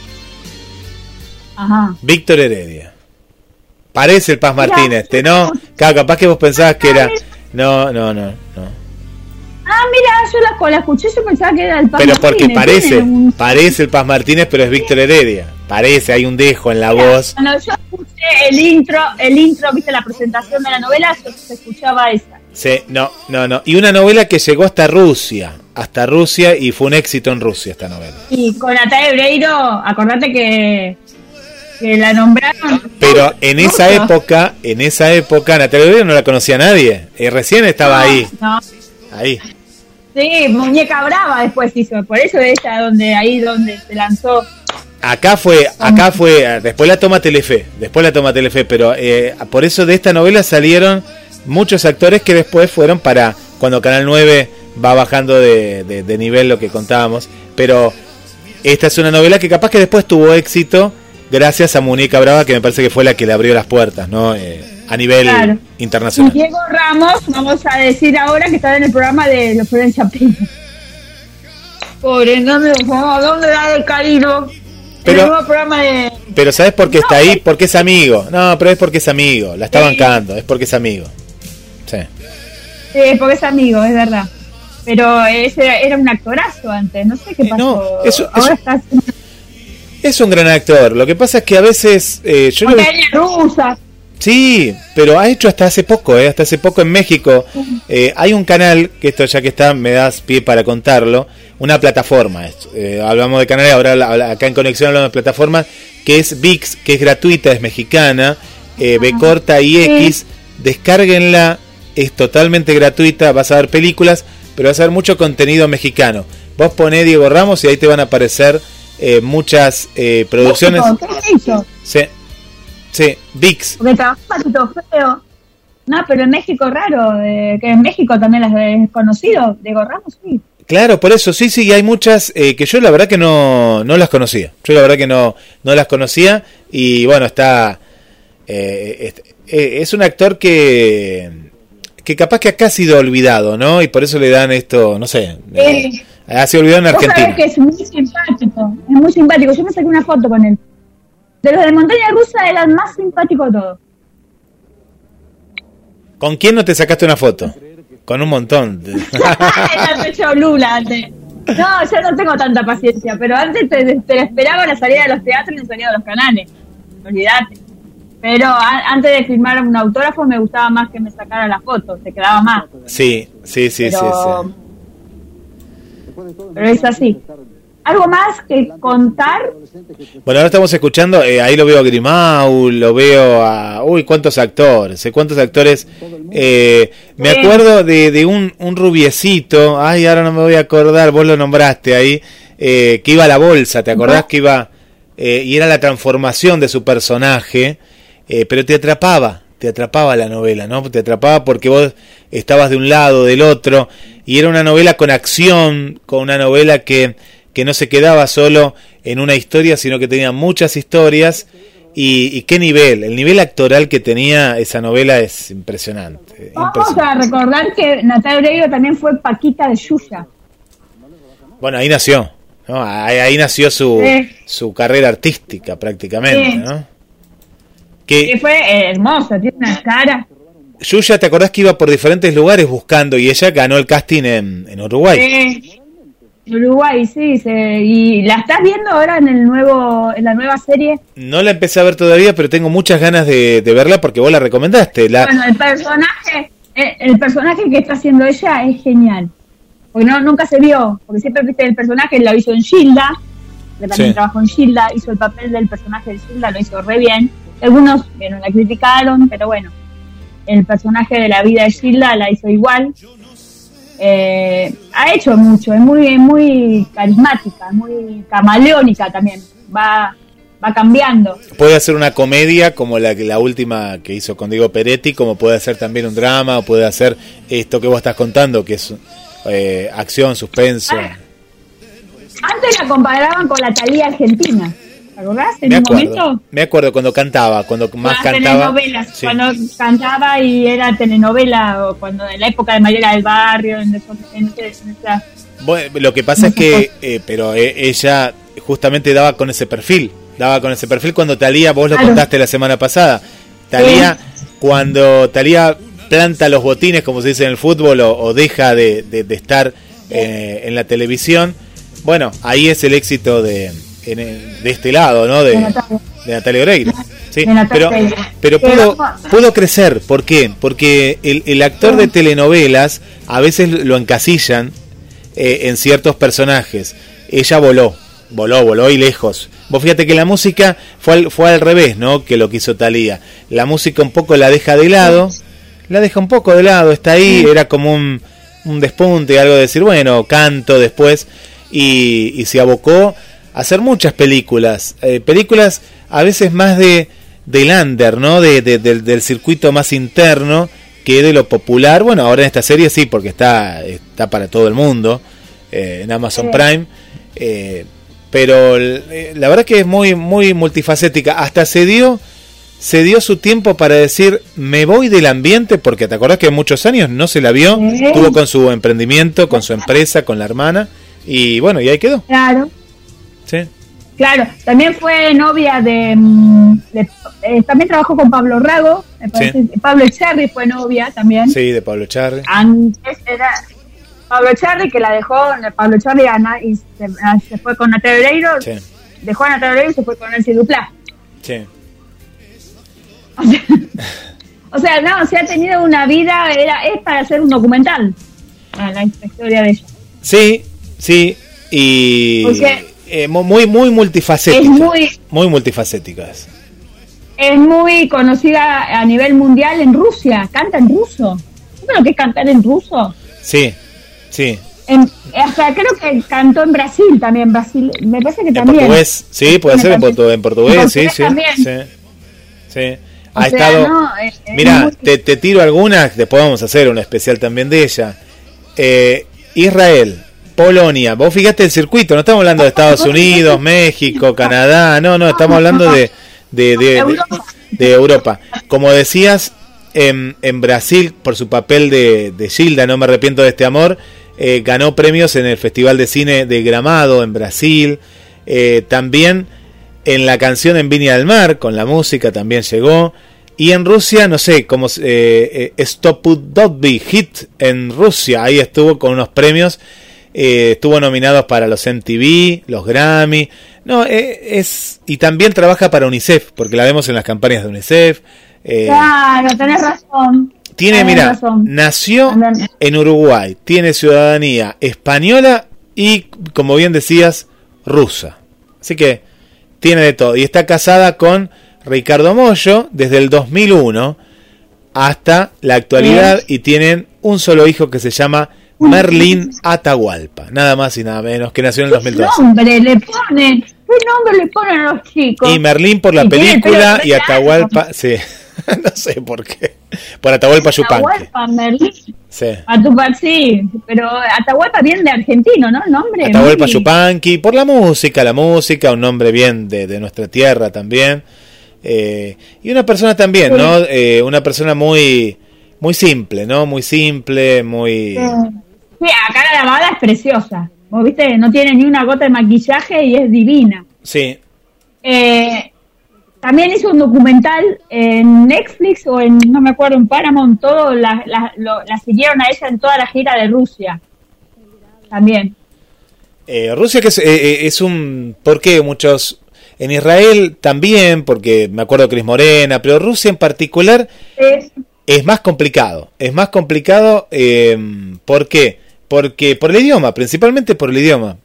Speaker 6: Ajá.
Speaker 5: Víctor Heredia. Parece el Paz Martínez, este, ¿no? Claro, capaz que vos pensabas que era. No, no, no, no.
Speaker 6: Ah, mira, yo la, la escuché, yo pensaba que era el Paz
Speaker 5: Pero porque parece, parece el Paz Martínez, pero es Víctor Heredia. Parece, hay un dejo en la voz.
Speaker 6: Cuando yo escuché el intro, el intro, viste la presentación de la novela, yo se escuchaba esa.
Speaker 5: Sí, no, no, no. Y una novela que llegó hasta Rusia, hasta Rusia y fue un éxito en Rusia esta novela.
Speaker 6: Y con Natalia Ebreiro, acordate que que la nombraron.
Speaker 5: Pero en esa época, en esa época, Natalia no la conocía nadie. Y recién estaba ahí. Ahí.
Speaker 6: Sí, Muñeca Brava después hizo. Por eso ella donde ahí donde se lanzó.
Speaker 5: Acá fue, acá fue, después la toma Telefe, después la toma Telefe, pero eh, por eso de esta novela salieron muchos actores que después fueron para cuando Canal 9 va bajando de, de nivel lo que contábamos, pero esta es una novela que capaz que después tuvo éxito gracias a Muñeca Brava, que me parece que fue la que le abrió las puertas, ¿no? Eh, a nivel internacional.
Speaker 6: Y Diego Ramos, vamos a decir ahora que está en el programa de los Florencia. Pobre, no me ¿dónde da el cariño?
Speaker 5: Pero, programa de... pero ¿sabes por qué está ahí? Porque es amigo. No, pero es porque es amigo. La está bancando, es porque es amigo. Sí.
Speaker 6: Porque es amigo, es verdad. Pero ese era un actorazo antes, no sé qué pasó. No, eso, Ahora está
Speaker 5: es un gran actor. Lo que pasa es que a veces. Eh, yo
Speaker 6: rusa.
Speaker 5: Sí, pero ha hecho hasta hace poco, eh, hasta hace poco en México. Eh, hay un canal, que esto ya que está, me das pie para contarlo, una plataforma. Eh, hablamos de canales, ahora acá en Conexión hablamos de plataforma, que es VIX, que es gratuita, es mexicana, B ah, corta y X. Descárguenla, es totalmente gratuita, vas a ver películas, pero vas a ver mucho contenido mexicano. Vos poné Diego Ramos y ahí te van a aparecer eh, muchas eh, producciones.
Speaker 6: ¿Qué hizo?
Speaker 5: Sí, sí, VIX.
Speaker 6: Porque trabajó Patito Feo. No, pero en México raro, eh, que en México también las he conocido, de Ramos, sí.
Speaker 5: Claro, por eso, sí, sí, hay muchas eh, que yo la verdad que no, no las conocía. Yo la verdad que no, no las conocía y bueno, está... Eh, es un actor que, que capaz que acá ha sido olvidado, ¿no? Y por eso le dan esto, no sé. Ha sido olvidado en Argentina.
Speaker 6: que es muy simpático, es muy simpático. Yo me saqué una foto con él. De los de montaña rusa era el más simpático de todos.
Speaker 5: ¿Con quién no te sacaste una foto? Con un montón.
Speaker 6: Lula antes. No, yo no tengo tanta paciencia, pero antes te, esperaba la salida de los teatros y la salida de los canales. Olvídate. Pero antes de firmar un autógrafo me gustaba más que me sacara la foto, se quedaba más.
Speaker 5: Sí, sí, sí, sí, sí.
Speaker 6: Pero es así. ¿Algo más que contar?
Speaker 5: Bueno, ahora estamos escuchando, eh, ahí lo veo a Grimau, lo veo a... Uy, cuántos actores, eh, cuántos actores. Eh, me acuerdo de, de un, un, rubiecito, ay, ahora no me voy a acordar, vos lo nombraste ahí, que iba a la bolsa, ¿te acordás que iba... y era la transformación de su personaje, pero te atrapaba, te atrapaba la novela, ¿no? Te atrapaba porque vos estabas de un lado, del otro, y era una novela con acción, con una novela que que no se quedaba solo en una historia, sino que tenía muchas historias. Y, qué nivel, el nivel actoral que tenía esa novela es impresionante.
Speaker 6: Vamos a recordar que Natalia Oreiro también fue Paquita de Yuya.
Speaker 5: Bueno, ahí nació, ¿no? ahí, nació su, su carrera artística prácticamente. ¿no?
Speaker 6: Que, fue hermosa, tiene una cara.
Speaker 5: Yuya, ¿te acordás que iba por diferentes lugares buscando y ella ganó el casting en, en Uruguay?
Speaker 6: Sí. Uruguay, sí, y la estás viendo ahora en el nuevo, en la nueva serie.
Speaker 5: No la empecé a ver todavía, pero tengo muchas ganas de, verla porque vos la recomendaste. La...
Speaker 6: Bueno, el personaje, el, personaje que está haciendo ella es genial, porque no nunca se vio, porque siempre viste el personaje lo hizo en Gilda, que también trabajó en Gilda, hizo el papel del personaje de Gilda, lo hizo re bien. Algunos, bueno, la criticaron, pero bueno, el personaje de la vida de Gilda la hizo igual eh, ha hecho mucho, es muy, muy carismática, muy camaleónica también, va, va cambiando.
Speaker 5: Puede hacer una comedia como la, la última que hizo con Diego Peretti, como puede hacer también un drama, o puede hacer esto que vos estás contando, que es eh, acción, suspenso. Ah,
Speaker 6: antes la comparaban con la Talía argentina. ¿Te acordás? En me un acuerdo, momento.
Speaker 5: Me acuerdo cuando cantaba, cuando más cantaba.
Speaker 6: Cuando cantaba y era telenovela, o cuando en la época de Mayela del Barrio, en,
Speaker 5: bueno, lo que pasa es que, eh, pero eh, ella justamente daba con ese perfil, daba con ese perfil cuando Talía, vos lo contaste la semana pasada, Talía, cuando Talía planta los botines, como se dice en el fútbol, o, deja de, estar eh, en la televisión, bueno, ahí es el éxito de, de este lado, ¿no? De, de Natalia Oreiro. Sí, pero, pero pudo, pudo crecer. ¿Por qué? Porque el, el actor de telenovelas a veces lo encasillan eh, en ciertos personajes. Ella voló, voló, voló y lejos. Vos fíjate que la música fue al, fue al revés, ¿no? Que lo que hizo Talía. La música un poco la deja de lado, la deja un poco de lado, está ahí, era como un, un despunte, algo de decir, bueno, canto después, y, y se abocó hacer muchas películas, eh, películas a veces más de del under, ¿no? De, del, circuito más interno que de lo popular. Bueno, ahora en esta serie sí, porque está, está para todo el mundo eh, en Amazon Prime. Eh, pero la verdad que es muy, muy multifacética. Hasta se dio, se dio su tiempo para decir, me voy del ambiente, porque te acordás que muchos años no se la vio, estuvo con su emprendimiento, con su empresa, con la hermana, y bueno, y ahí quedó.
Speaker 6: Claro. Claro, también fue novia de. Mm, eh, también trabajó con Pablo Rago. Pablo Cherry fue novia también.
Speaker 5: Sí, de Pablo.
Speaker 6: Antes era Pablo Cherry que la dejó. Pablo Cherry Ana, y ah, se, fue con Natalia Oreiro. Dejó a Natalia Oreiro y se fue con Nancy Duplá.
Speaker 5: Sí.
Speaker 6: O sea, no, se ha tenido una vida. Era, es para hacer un documental. La historia de ella.
Speaker 5: Sí, sí. Y. Eh, muy, muy multifacética. Es muy, muy multifacéticas.
Speaker 6: Es muy conocida a nivel mundial en Rusia. Canta en ruso. ¿Sabes lo que es cantar en ruso?
Speaker 5: Sí, sí.
Speaker 6: hasta creo que cantó en Brasil también. Brasil, me parece que también.
Speaker 5: En portugués, sí, puede ser en, portugués, sí, sí, sí. Ha estado. mira, te, te, tiro algunas, después vamos a hacer un especial también de ella. Eh, Israel, Polonia. Vos fíjate el circuito, no estamos hablando de Estados Unidos, México, Canadá, no, no, estamos hablando de, de, Europa. Como decías, en, en, Brasil, por su papel de, de Gilda, no me arrepiento de este amor, eh, ganó premios en el Festival de Cine de Gramado en Brasil. Eh, también en la canción en Viña del Mar, con la música también llegó. Y en Rusia, no sé, como eh, eh Stop Hit en Rusia, ahí estuvo con unos premios eh, estuvo nominado para los MTV, los Grammy. No, eh, es y también trabaja para UNICEF, porque la vemos en las campañas de UNICEF.
Speaker 6: Eh, claro, tenés razón.
Speaker 5: Tiene, mira, nació en Uruguay, tiene ciudadanía española y, como bien decías, rusa. Así que tiene de todo. Y está casada con Ricardo Mollo desde el 2001 hasta la actualidad y tienen un solo hijo que se llama Merlín Atahualpa, nada más y nada menos, que nació en el 2012.
Speaker 6: ¿Qué nombre le ponen? ¿Qué nombre le ponen a los chicos?
Speaker 5: Y Merlín por la película y Atahualpa, sí, no sé por qué. Por Atahualpa Yupanqui. Atahualpa, Merlín.
Speaker 6: Sí. Atahualpa, sí, pero Atahualpa viene de argentino, ¿no? El nombre.
Speaker 5: Atahualpa Yupanqui, por la música, la música, un nombre bien de, de nuestra tierra también. Eh, y una persona también, ¿no? Eh, una persona muy, muy simple, ¿no? Muy simple, muy...
Speaker 6: Sí, acá la lavada es preciosa. Vos viste, no tiene ni una gota de maquillaje y es divina.
Speaker 5: Sí.
Speaker 6: Eh, también hizo un documental en Netflix o en, no me acuerdo, en Paramount, todo, la, la, siguieron a ella en toda la gira de Rusia. También.
Speaker 5: Rusia que es, es un... ¿Por qué muchos en Israel también, porque me acuerdo que Cris Morena, pero Rusia en particular es, más complicado. Es más complicado, eh, ¿por qué? Porque por el idioma, principalmente por el idioma.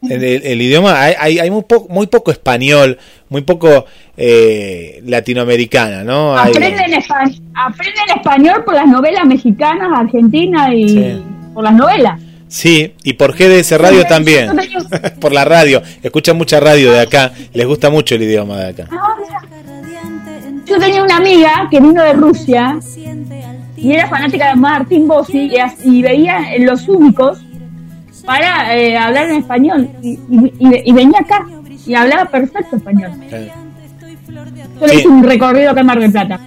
Speaker 5: El, idioma, hay, hay, muy, muy, poco español, muy poco eh, latinoamericana, ¿no?
Speaker 6: Aprenden, español por las novelas mexicanas, argentinas y por las novelas.
Speaker 5: Sí, y por GDS Radio también. por la radio. Escuchan mucha radio de acá. Les gusta mucho el idioma de acá.
Speaker 6: Yo tenía una amiga que vino de Rusia y era fanática de Martín Bossi y, veía en los únicos para eh, hablar en español. Y, venía acá y hablaba perfecto español. Yo le hice un recorrido acá en Mar del Plata.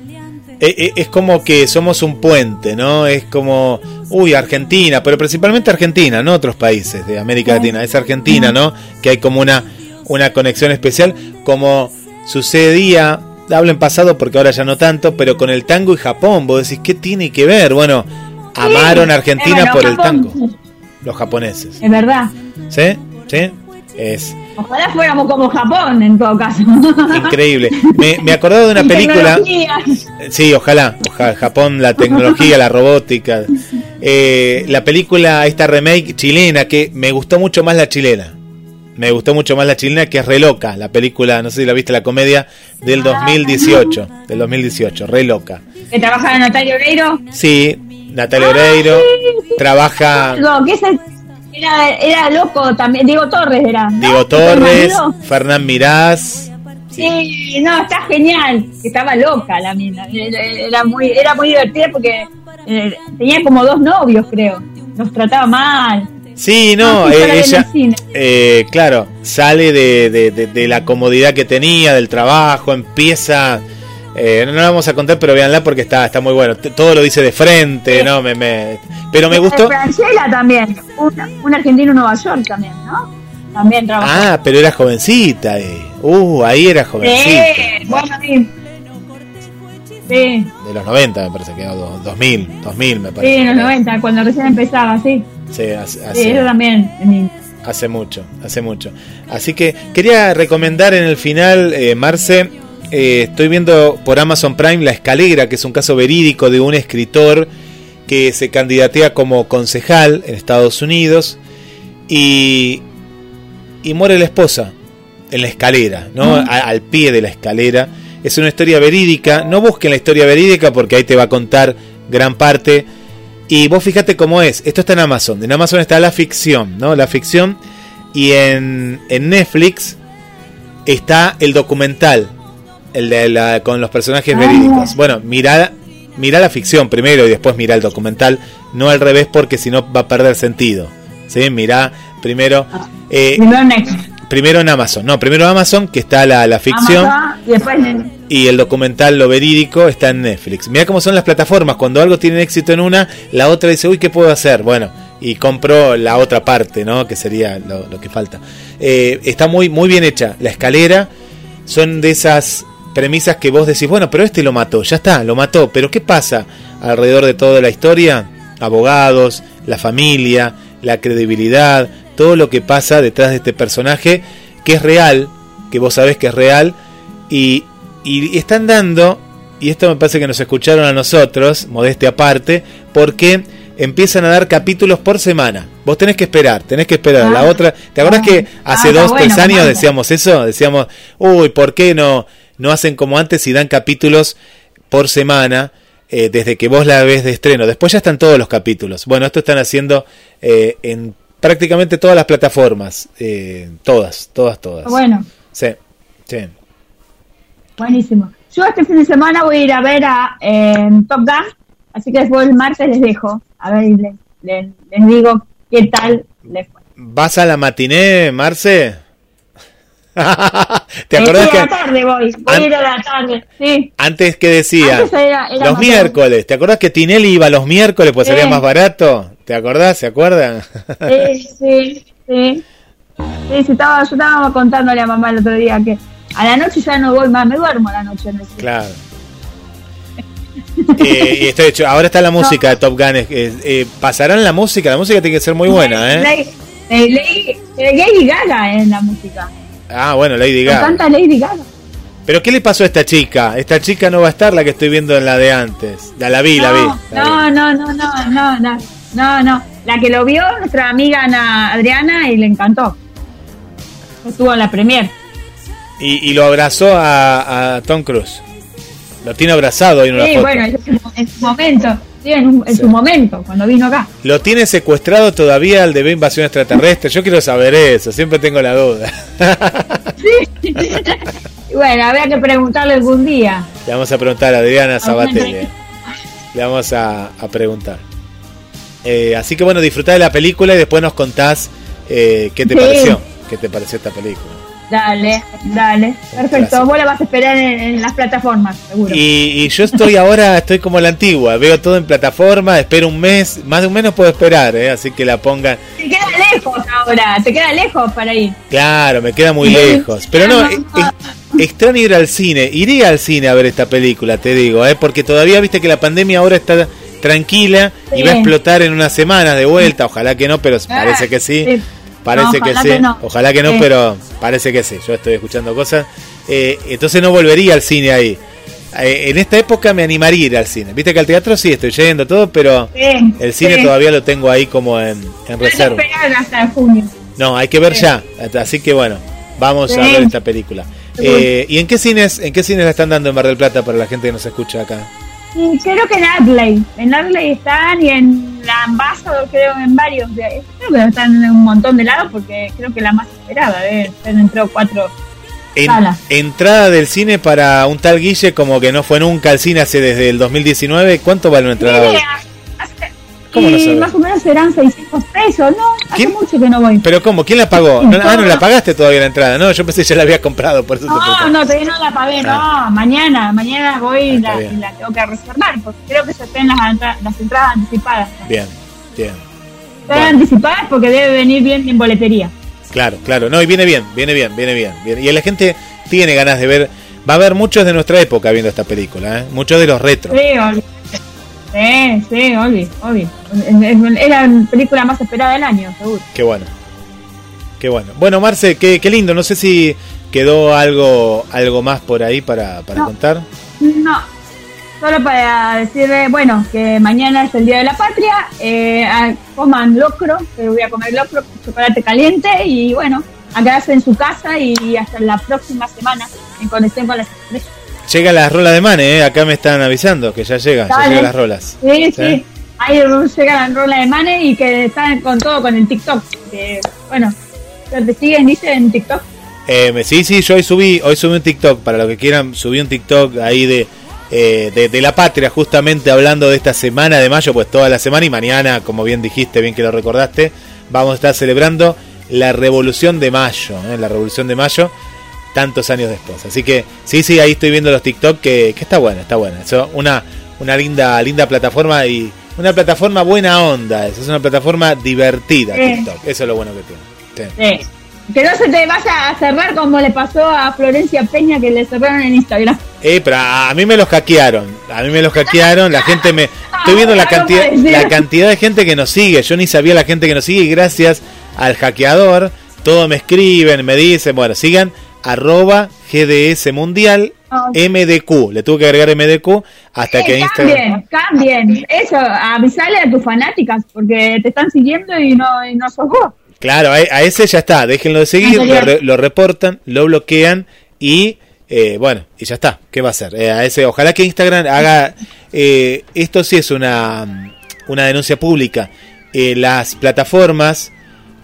Speaker 5: Eh, eh, es como que somos un puente, ¿no? Es como, uy, Argentina, pero principalmente Argentina, no otros países de América Latina, es Argentina, ¿no? Que hay como una, una conexión especial, como sucedía, hablo en pasado porque ahora ya no tanto, pero con el tango y Japón, vos decís, ¿qué tiene que ver? Bueno, amaron Argentina por el tango, los japoneses.
Speaker 6: Es verdad.
Speaker 5: ¿Sí? ¿Sí? Es,
Speaker 6: Ojalá fuéramos como Japón en todo caso.
Speaker 5: Increíble. Me, me acordado de una película. Sí, ojalá, ojalá. Japón, la tecnología, la robótica. Eh, la película, esta remake chilena, que me gustó mucho más la chilena. Me gustó mucho más la chilena, que es Re Loca, la película, no sé si la viste, la comedia del 2018. Del 2018, Re Loca.
Speaker 6: ¿Que trabaja Natalia Oreiro?
Speaker 5: Sí, Natalia Oreiro. Trabaja.
Speaker 6: No, ¿qué es el era, era loco también, Diego Torres era.
Speaker 5: Diego Torres, Fernán Mirás.
Speaker 6: Sí, no, está genial. Estaba loca la mina. Era muy, era muy divertida porque eh, tenía como dos novios, creo. Los trataba mal.
Speaker 5: Sí, no, ah, eh, ella, eh, claro, sale de, de, de, la comodidad que tenía, del trabajo, empieza eh, no, la vamos a contar, pero véanla porque está, está muy bueno. Todo lo dice de frente, ¿no? Me, me... Pero me gustó.
Speaker 6: Francela también, un argentino en Nueva York también, ¿no? También trabajó.
Speaker 5: Ah, pero era jovencita. Eh. Uh, ahí era jovencita.
Speaker 6: Sí, bueno, sí.
Speaker 5: Sí. De los 90 me parece que, era 2000, 2000 me parece.
Speaker 6: Sí, en los 90, cuando recién empezaba, sí.
Speaker 5: Sí, hace,
Speaker 6: eso también.
Speaker 5: Hace mucho, hace mucho. Así que quería recomendar en el final, eh, Marce, eh, estoy viendo por Amazon Prime La Escalera, que es un caso verídico de un escritor que se candidatea como concejal en Estados Unidos y, y muere la esposa en la escalera, ¿no? al pie de la escalera. Es una historia verídica. No busquen la historia verídica porque ahí te va a contar gran parte. Y vos fíjate cómo es. Esto está en Amazon. En Amazon está la ficción, ¿no? La ficción. Y en, en Netflix está el documental el de la, con los personajes ah. verídicos. Bueno, mira, mira la ficción primero y después mira el documental, no al revés porque si no va a perder sentido. ¿Sí? Mira primero... Ah. Eh, primero en Amazon, no, primero Amazon, que está la, la ficción. y, el documental, lo verídico, está en Netflix. Mira cómo son las plataformas. Cuando algo tiene éxito en una, la otra dice, uy, ¿qué puedo hacer? Bueno, y compro la otra parte, ¿no? Que sería lo, que falta. Eh, está muy, muy bien hecha. La escalera son de esas premisas que vos decís, bueno, pero este lo mató, ya está, lo mató, pero ¿qué pasa alrededor de toda la historia? Abogados, la familia, la credibilidad, todo lo que pasa detrás de este personaje, que es real, que vos sabés que es real, y, y están dando, y esto me parece que nos escucharon a nosotros, modestia aparte, porque empiezan a dar capítulos por semana. Vos tenés que esperar, tenés que esperar. la ah. otra, ¿te acordás que ah, hace dos, tres años decíamos eso? Decíamos, uy, ¿por qué no, no hacen como antes y dan capítulos por semana? Eh, desde que vos la ves de estreno. Después ya están todos los capítulos. Bueno, esto están haciendo eh, en prácticamente todas las plataformas. Eh, todas, todas, todas.
Speaker 6: Bueno.
Speaker 5: Sí, sí.
Speaker 6: Buenísimo. Yo este fin de semana voy a ir a ver a Top Gun, así que después el martes les dejo. A ver, les, les, les digo qué tal les fue.
Speaker 5: ¿Vas a la matiné, Marce?
Speaker 6: ¿Te acordás que la tarde voy, voy a ir a la tarde, sí.
Speaker 5: Antes que decía, los miércoles, ¿te acordás que Tinelli iba los miércoles pues sería más barato? ¿Te acordás? ¿Se acuerdan?
Speaker 6: sí, sí, sí. Sí, estaba, yo estaba contándole a mamá el otro día que a la noche ya no voy más, me duermo a la noche. No
Speaker 5: Claro. eh, y estoy hecho, ahora está la música de Top Gun. Eh, ¿Pasarán la música? La música tiene que ser muy buena, ¿eh?
Speaker 6: Lady Gaga en la música.
Speaker 5: Ah, bueno, Lady Gaga.
Speaker 6: canta Lady Gaga.
Speaker 5: ¿Pero qué le pasó a esta chica? Esta chica no va a estar la que estoy viendo en la de antes. La, la vi, la vi.
Speaker 6: no, no, no, no, no, no, no, no. La que lo vio, nuestra amiga Ana Adriana, y le encantó. Estuvo en la premier.
Speaker 5: Y, y lo abrazó a, a, Tom Cruise. Lo tiene abrazado
Speaker 6: en una sí, bueno, en su momento. Sí, en, su momento, cuando vino acá.
Speaker 5: ¿Lo tiene secuestrado todavía el de invasión extraterrestre? Yo quiero saber eso, siempre tengo la duda.
Speaker 6: sí. bueno, habría que preguntarle algún día.
Speaker 5: Le vamos a preguntar a Adriana Sabatelli. Le vamos a, preguntar. Eh, así que bueno, disfrutá de la película y después nos contás eh, qué te pareció. ¿Qué te pareció esta película?
Speaker 6: Dale, dale. Perfecto. Vos la vas a esperar en, las plataformas, seguro.
Speaker 5: Y, yo estoy ahora, estoy como la antigua. Veo todo en plataforma, espero un mes. Más de un mes no puedo esperar, ¿eh? así que la pongan.
Speaker 6: Te queda lejos ahora, te queda lejos para ir.
Speaker 5: Claro, me queda muy lejos. Pero no, es, extraño ir al cine. Iré al cine a ver esta película, te digo, ¿eh? porque todavía viste que la pandemia ahora está tranquila y va a explotar en una semana de vuelta. Ojalá que no, pero ah, parece que sí. Parece que sí. Ojalá que no, pero parece que sí. Yo estoy escuchando cosas. Eh, entonces no volvería al cine ahí. Eh, en esta época me animaría a ir al cine. Viste que al teatro sí estoy yendo todo, pero el cine todavía lo tengo ahí como en, en reserva.
Speaker 6: hasta junio.
Speaker 5: No, hay que ver ya. Así que bueno, vamos a ver esta película. Eh, ¿Y en qué cines, en qué cines la están dando en Mar del Plata para la gente que nos escucha acá?
Speaker 6: Creo que en Arley. En Arley están y en la Ambassador, creo en varios. De, creo que están en un montón de lados porque creo que la más esperada debe estar entre cuatro salas.
Speaker 5: Entrada del cine para un tal Guille como que no fue nunca al cine hace desde el 2019. ¿Cuánto vale una entrada?
Speaker 6: Y más o menos serán 600 pesos, ¿no? Hace mucho que no voy.
Speaker 5: ¿Pero cómo? ¿Quién la pagó? No, ah, no la pagaste todavía la entrada, ¿no? Yo pensé que ya la había comprado, por eso
Speaker 6: No, no, todavía no la pagué, no. Ah. Mañana, mañana voy y, la, la, tengo que reservar, porque creo que se estén las, las entradas anticipadas.
Speaker 5: Bien, bien.
Speaker 6: Están anticipadas porque debe venir bien en boletería.
Speaker 5: Claro, claro. No, y viene bien, viene bien, viene bien. bien. Y la gente tiene ganas de ver... Va a haber muchos de nuestra época viendo esta película, ¿eh? Muchos de los retros.
Speaker 6: Sí, Sí, sí, obvio, obvio. Es la película más esperada del año, seguro.
Speaker 5: Qué bueno. Qué bueno. Bueno, Marce, qué, qué lindo. No sé si quedó algo algo más por ahí para, para contar.
Speaker 6: No, solo para decirle, bueno, que mañana es el Día de la Patria. Eh, coman locro, que voy a comer locro chocolate caliente. Y bueno, a quedarse en su casa y hasta la próxima semana en conexión con las estrellas.
Speaker 5: Llega la rola de Mane, ¿eh? acá me están avisando que ya llega, ya llegan las rolas.
Speaker 6: Sí, sí, Ahí llega la rola de Mane y que están con todo con el TikTok. Que, bueno, ¿te siguen, dice, en TikTok?
Speaker 5: Eh, sí, sí, yo hoy subí, hoy subí un TikTok, para los que quieran, subí un TikTok ahí de, eh, de, de, la patria, justamente hablando de esta semana de mayo, pues toda la semana y mañana, como bien dijiste, bien que lo recordaste, vamos a estar celebrando la revolución de mayo, ¿eh? la revolución de mayo tantos años después. Así que sí, sí, ahí estoy viendo los TikTok que, que está buena, está buena. Eso, una, una linda, linda plataforma y una plataforma buena onda. Es una plataforma divertida, TikTok. Eso es lo bueno que tiene.
Speaker 6: Sí. que no se te vaya a cerrar como le pasó a Florencia Peña que le cerraron en Instagram.
Speaker 5: Eh, pero a mí me los hackearon. A mí me los hackearon. La gente me. Estoy viendo la cantidad, la cantidad de gente que nos sigue. Yo ni sabía la gente que nos sigue y gracias al hackeador, todos me escriben, me dicen, bueno, sigan arroba GDS Mundial MDQ. Le tuve que agregar MDQ hasta que
Speaker 6: Instagram. Cambien, cambien. Eso, avisale a tus fanáticas porque te están siguiendo y no, y no sos vos.
Speaker 5: Claro, a, ese ya está. Déjenlo de seguir, lo, reportan, lo bloquean y. Eh, bueno, y ya está. ¿Qué va a hacer? Eh, a ese, ojalá que Instagram haga. Eh, esto sí es una, una denuncia pública. las plataformas,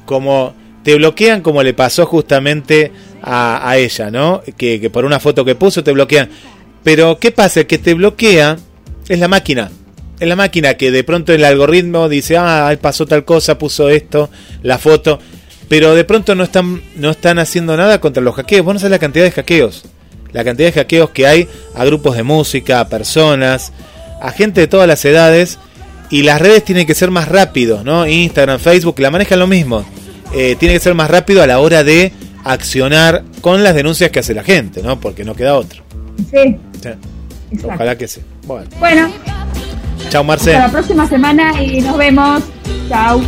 Speaker 5: como te bloquean, como le pasó justamente a, ella, ¿no? Que, por una foto que puso te bloquean. Pero ¿qué pasa? El que te bloquea es la máquina. Es la máquina que de pronto el algoritmo dice, ah, pasó tal cosa, puso esto, la foto. Pero de pronto no están, no están haciendo nada contra los hackeos. Vos no sabés la cantidad de hackeos. La cantidad de hackeos que hay a grupos de música, a personas, a gente de todas las edades. Y las redes tienen que ser más rápidos, ¿no? Instagram, Facebook, la manejan lo mismo. Eh, tiene que ser más rápido a la hora de accionar con las denuncias que hace la gente, ¿no? Porque no queda otro.
Speaker 6: Sí.
Speaker 5: Ojalá que sí.
Speaker 6: Bueno. Bueno.
Speaker 5: Chao, Marcel.
Speaker 6: Hasta la próxima semana y nos vemos. Chao.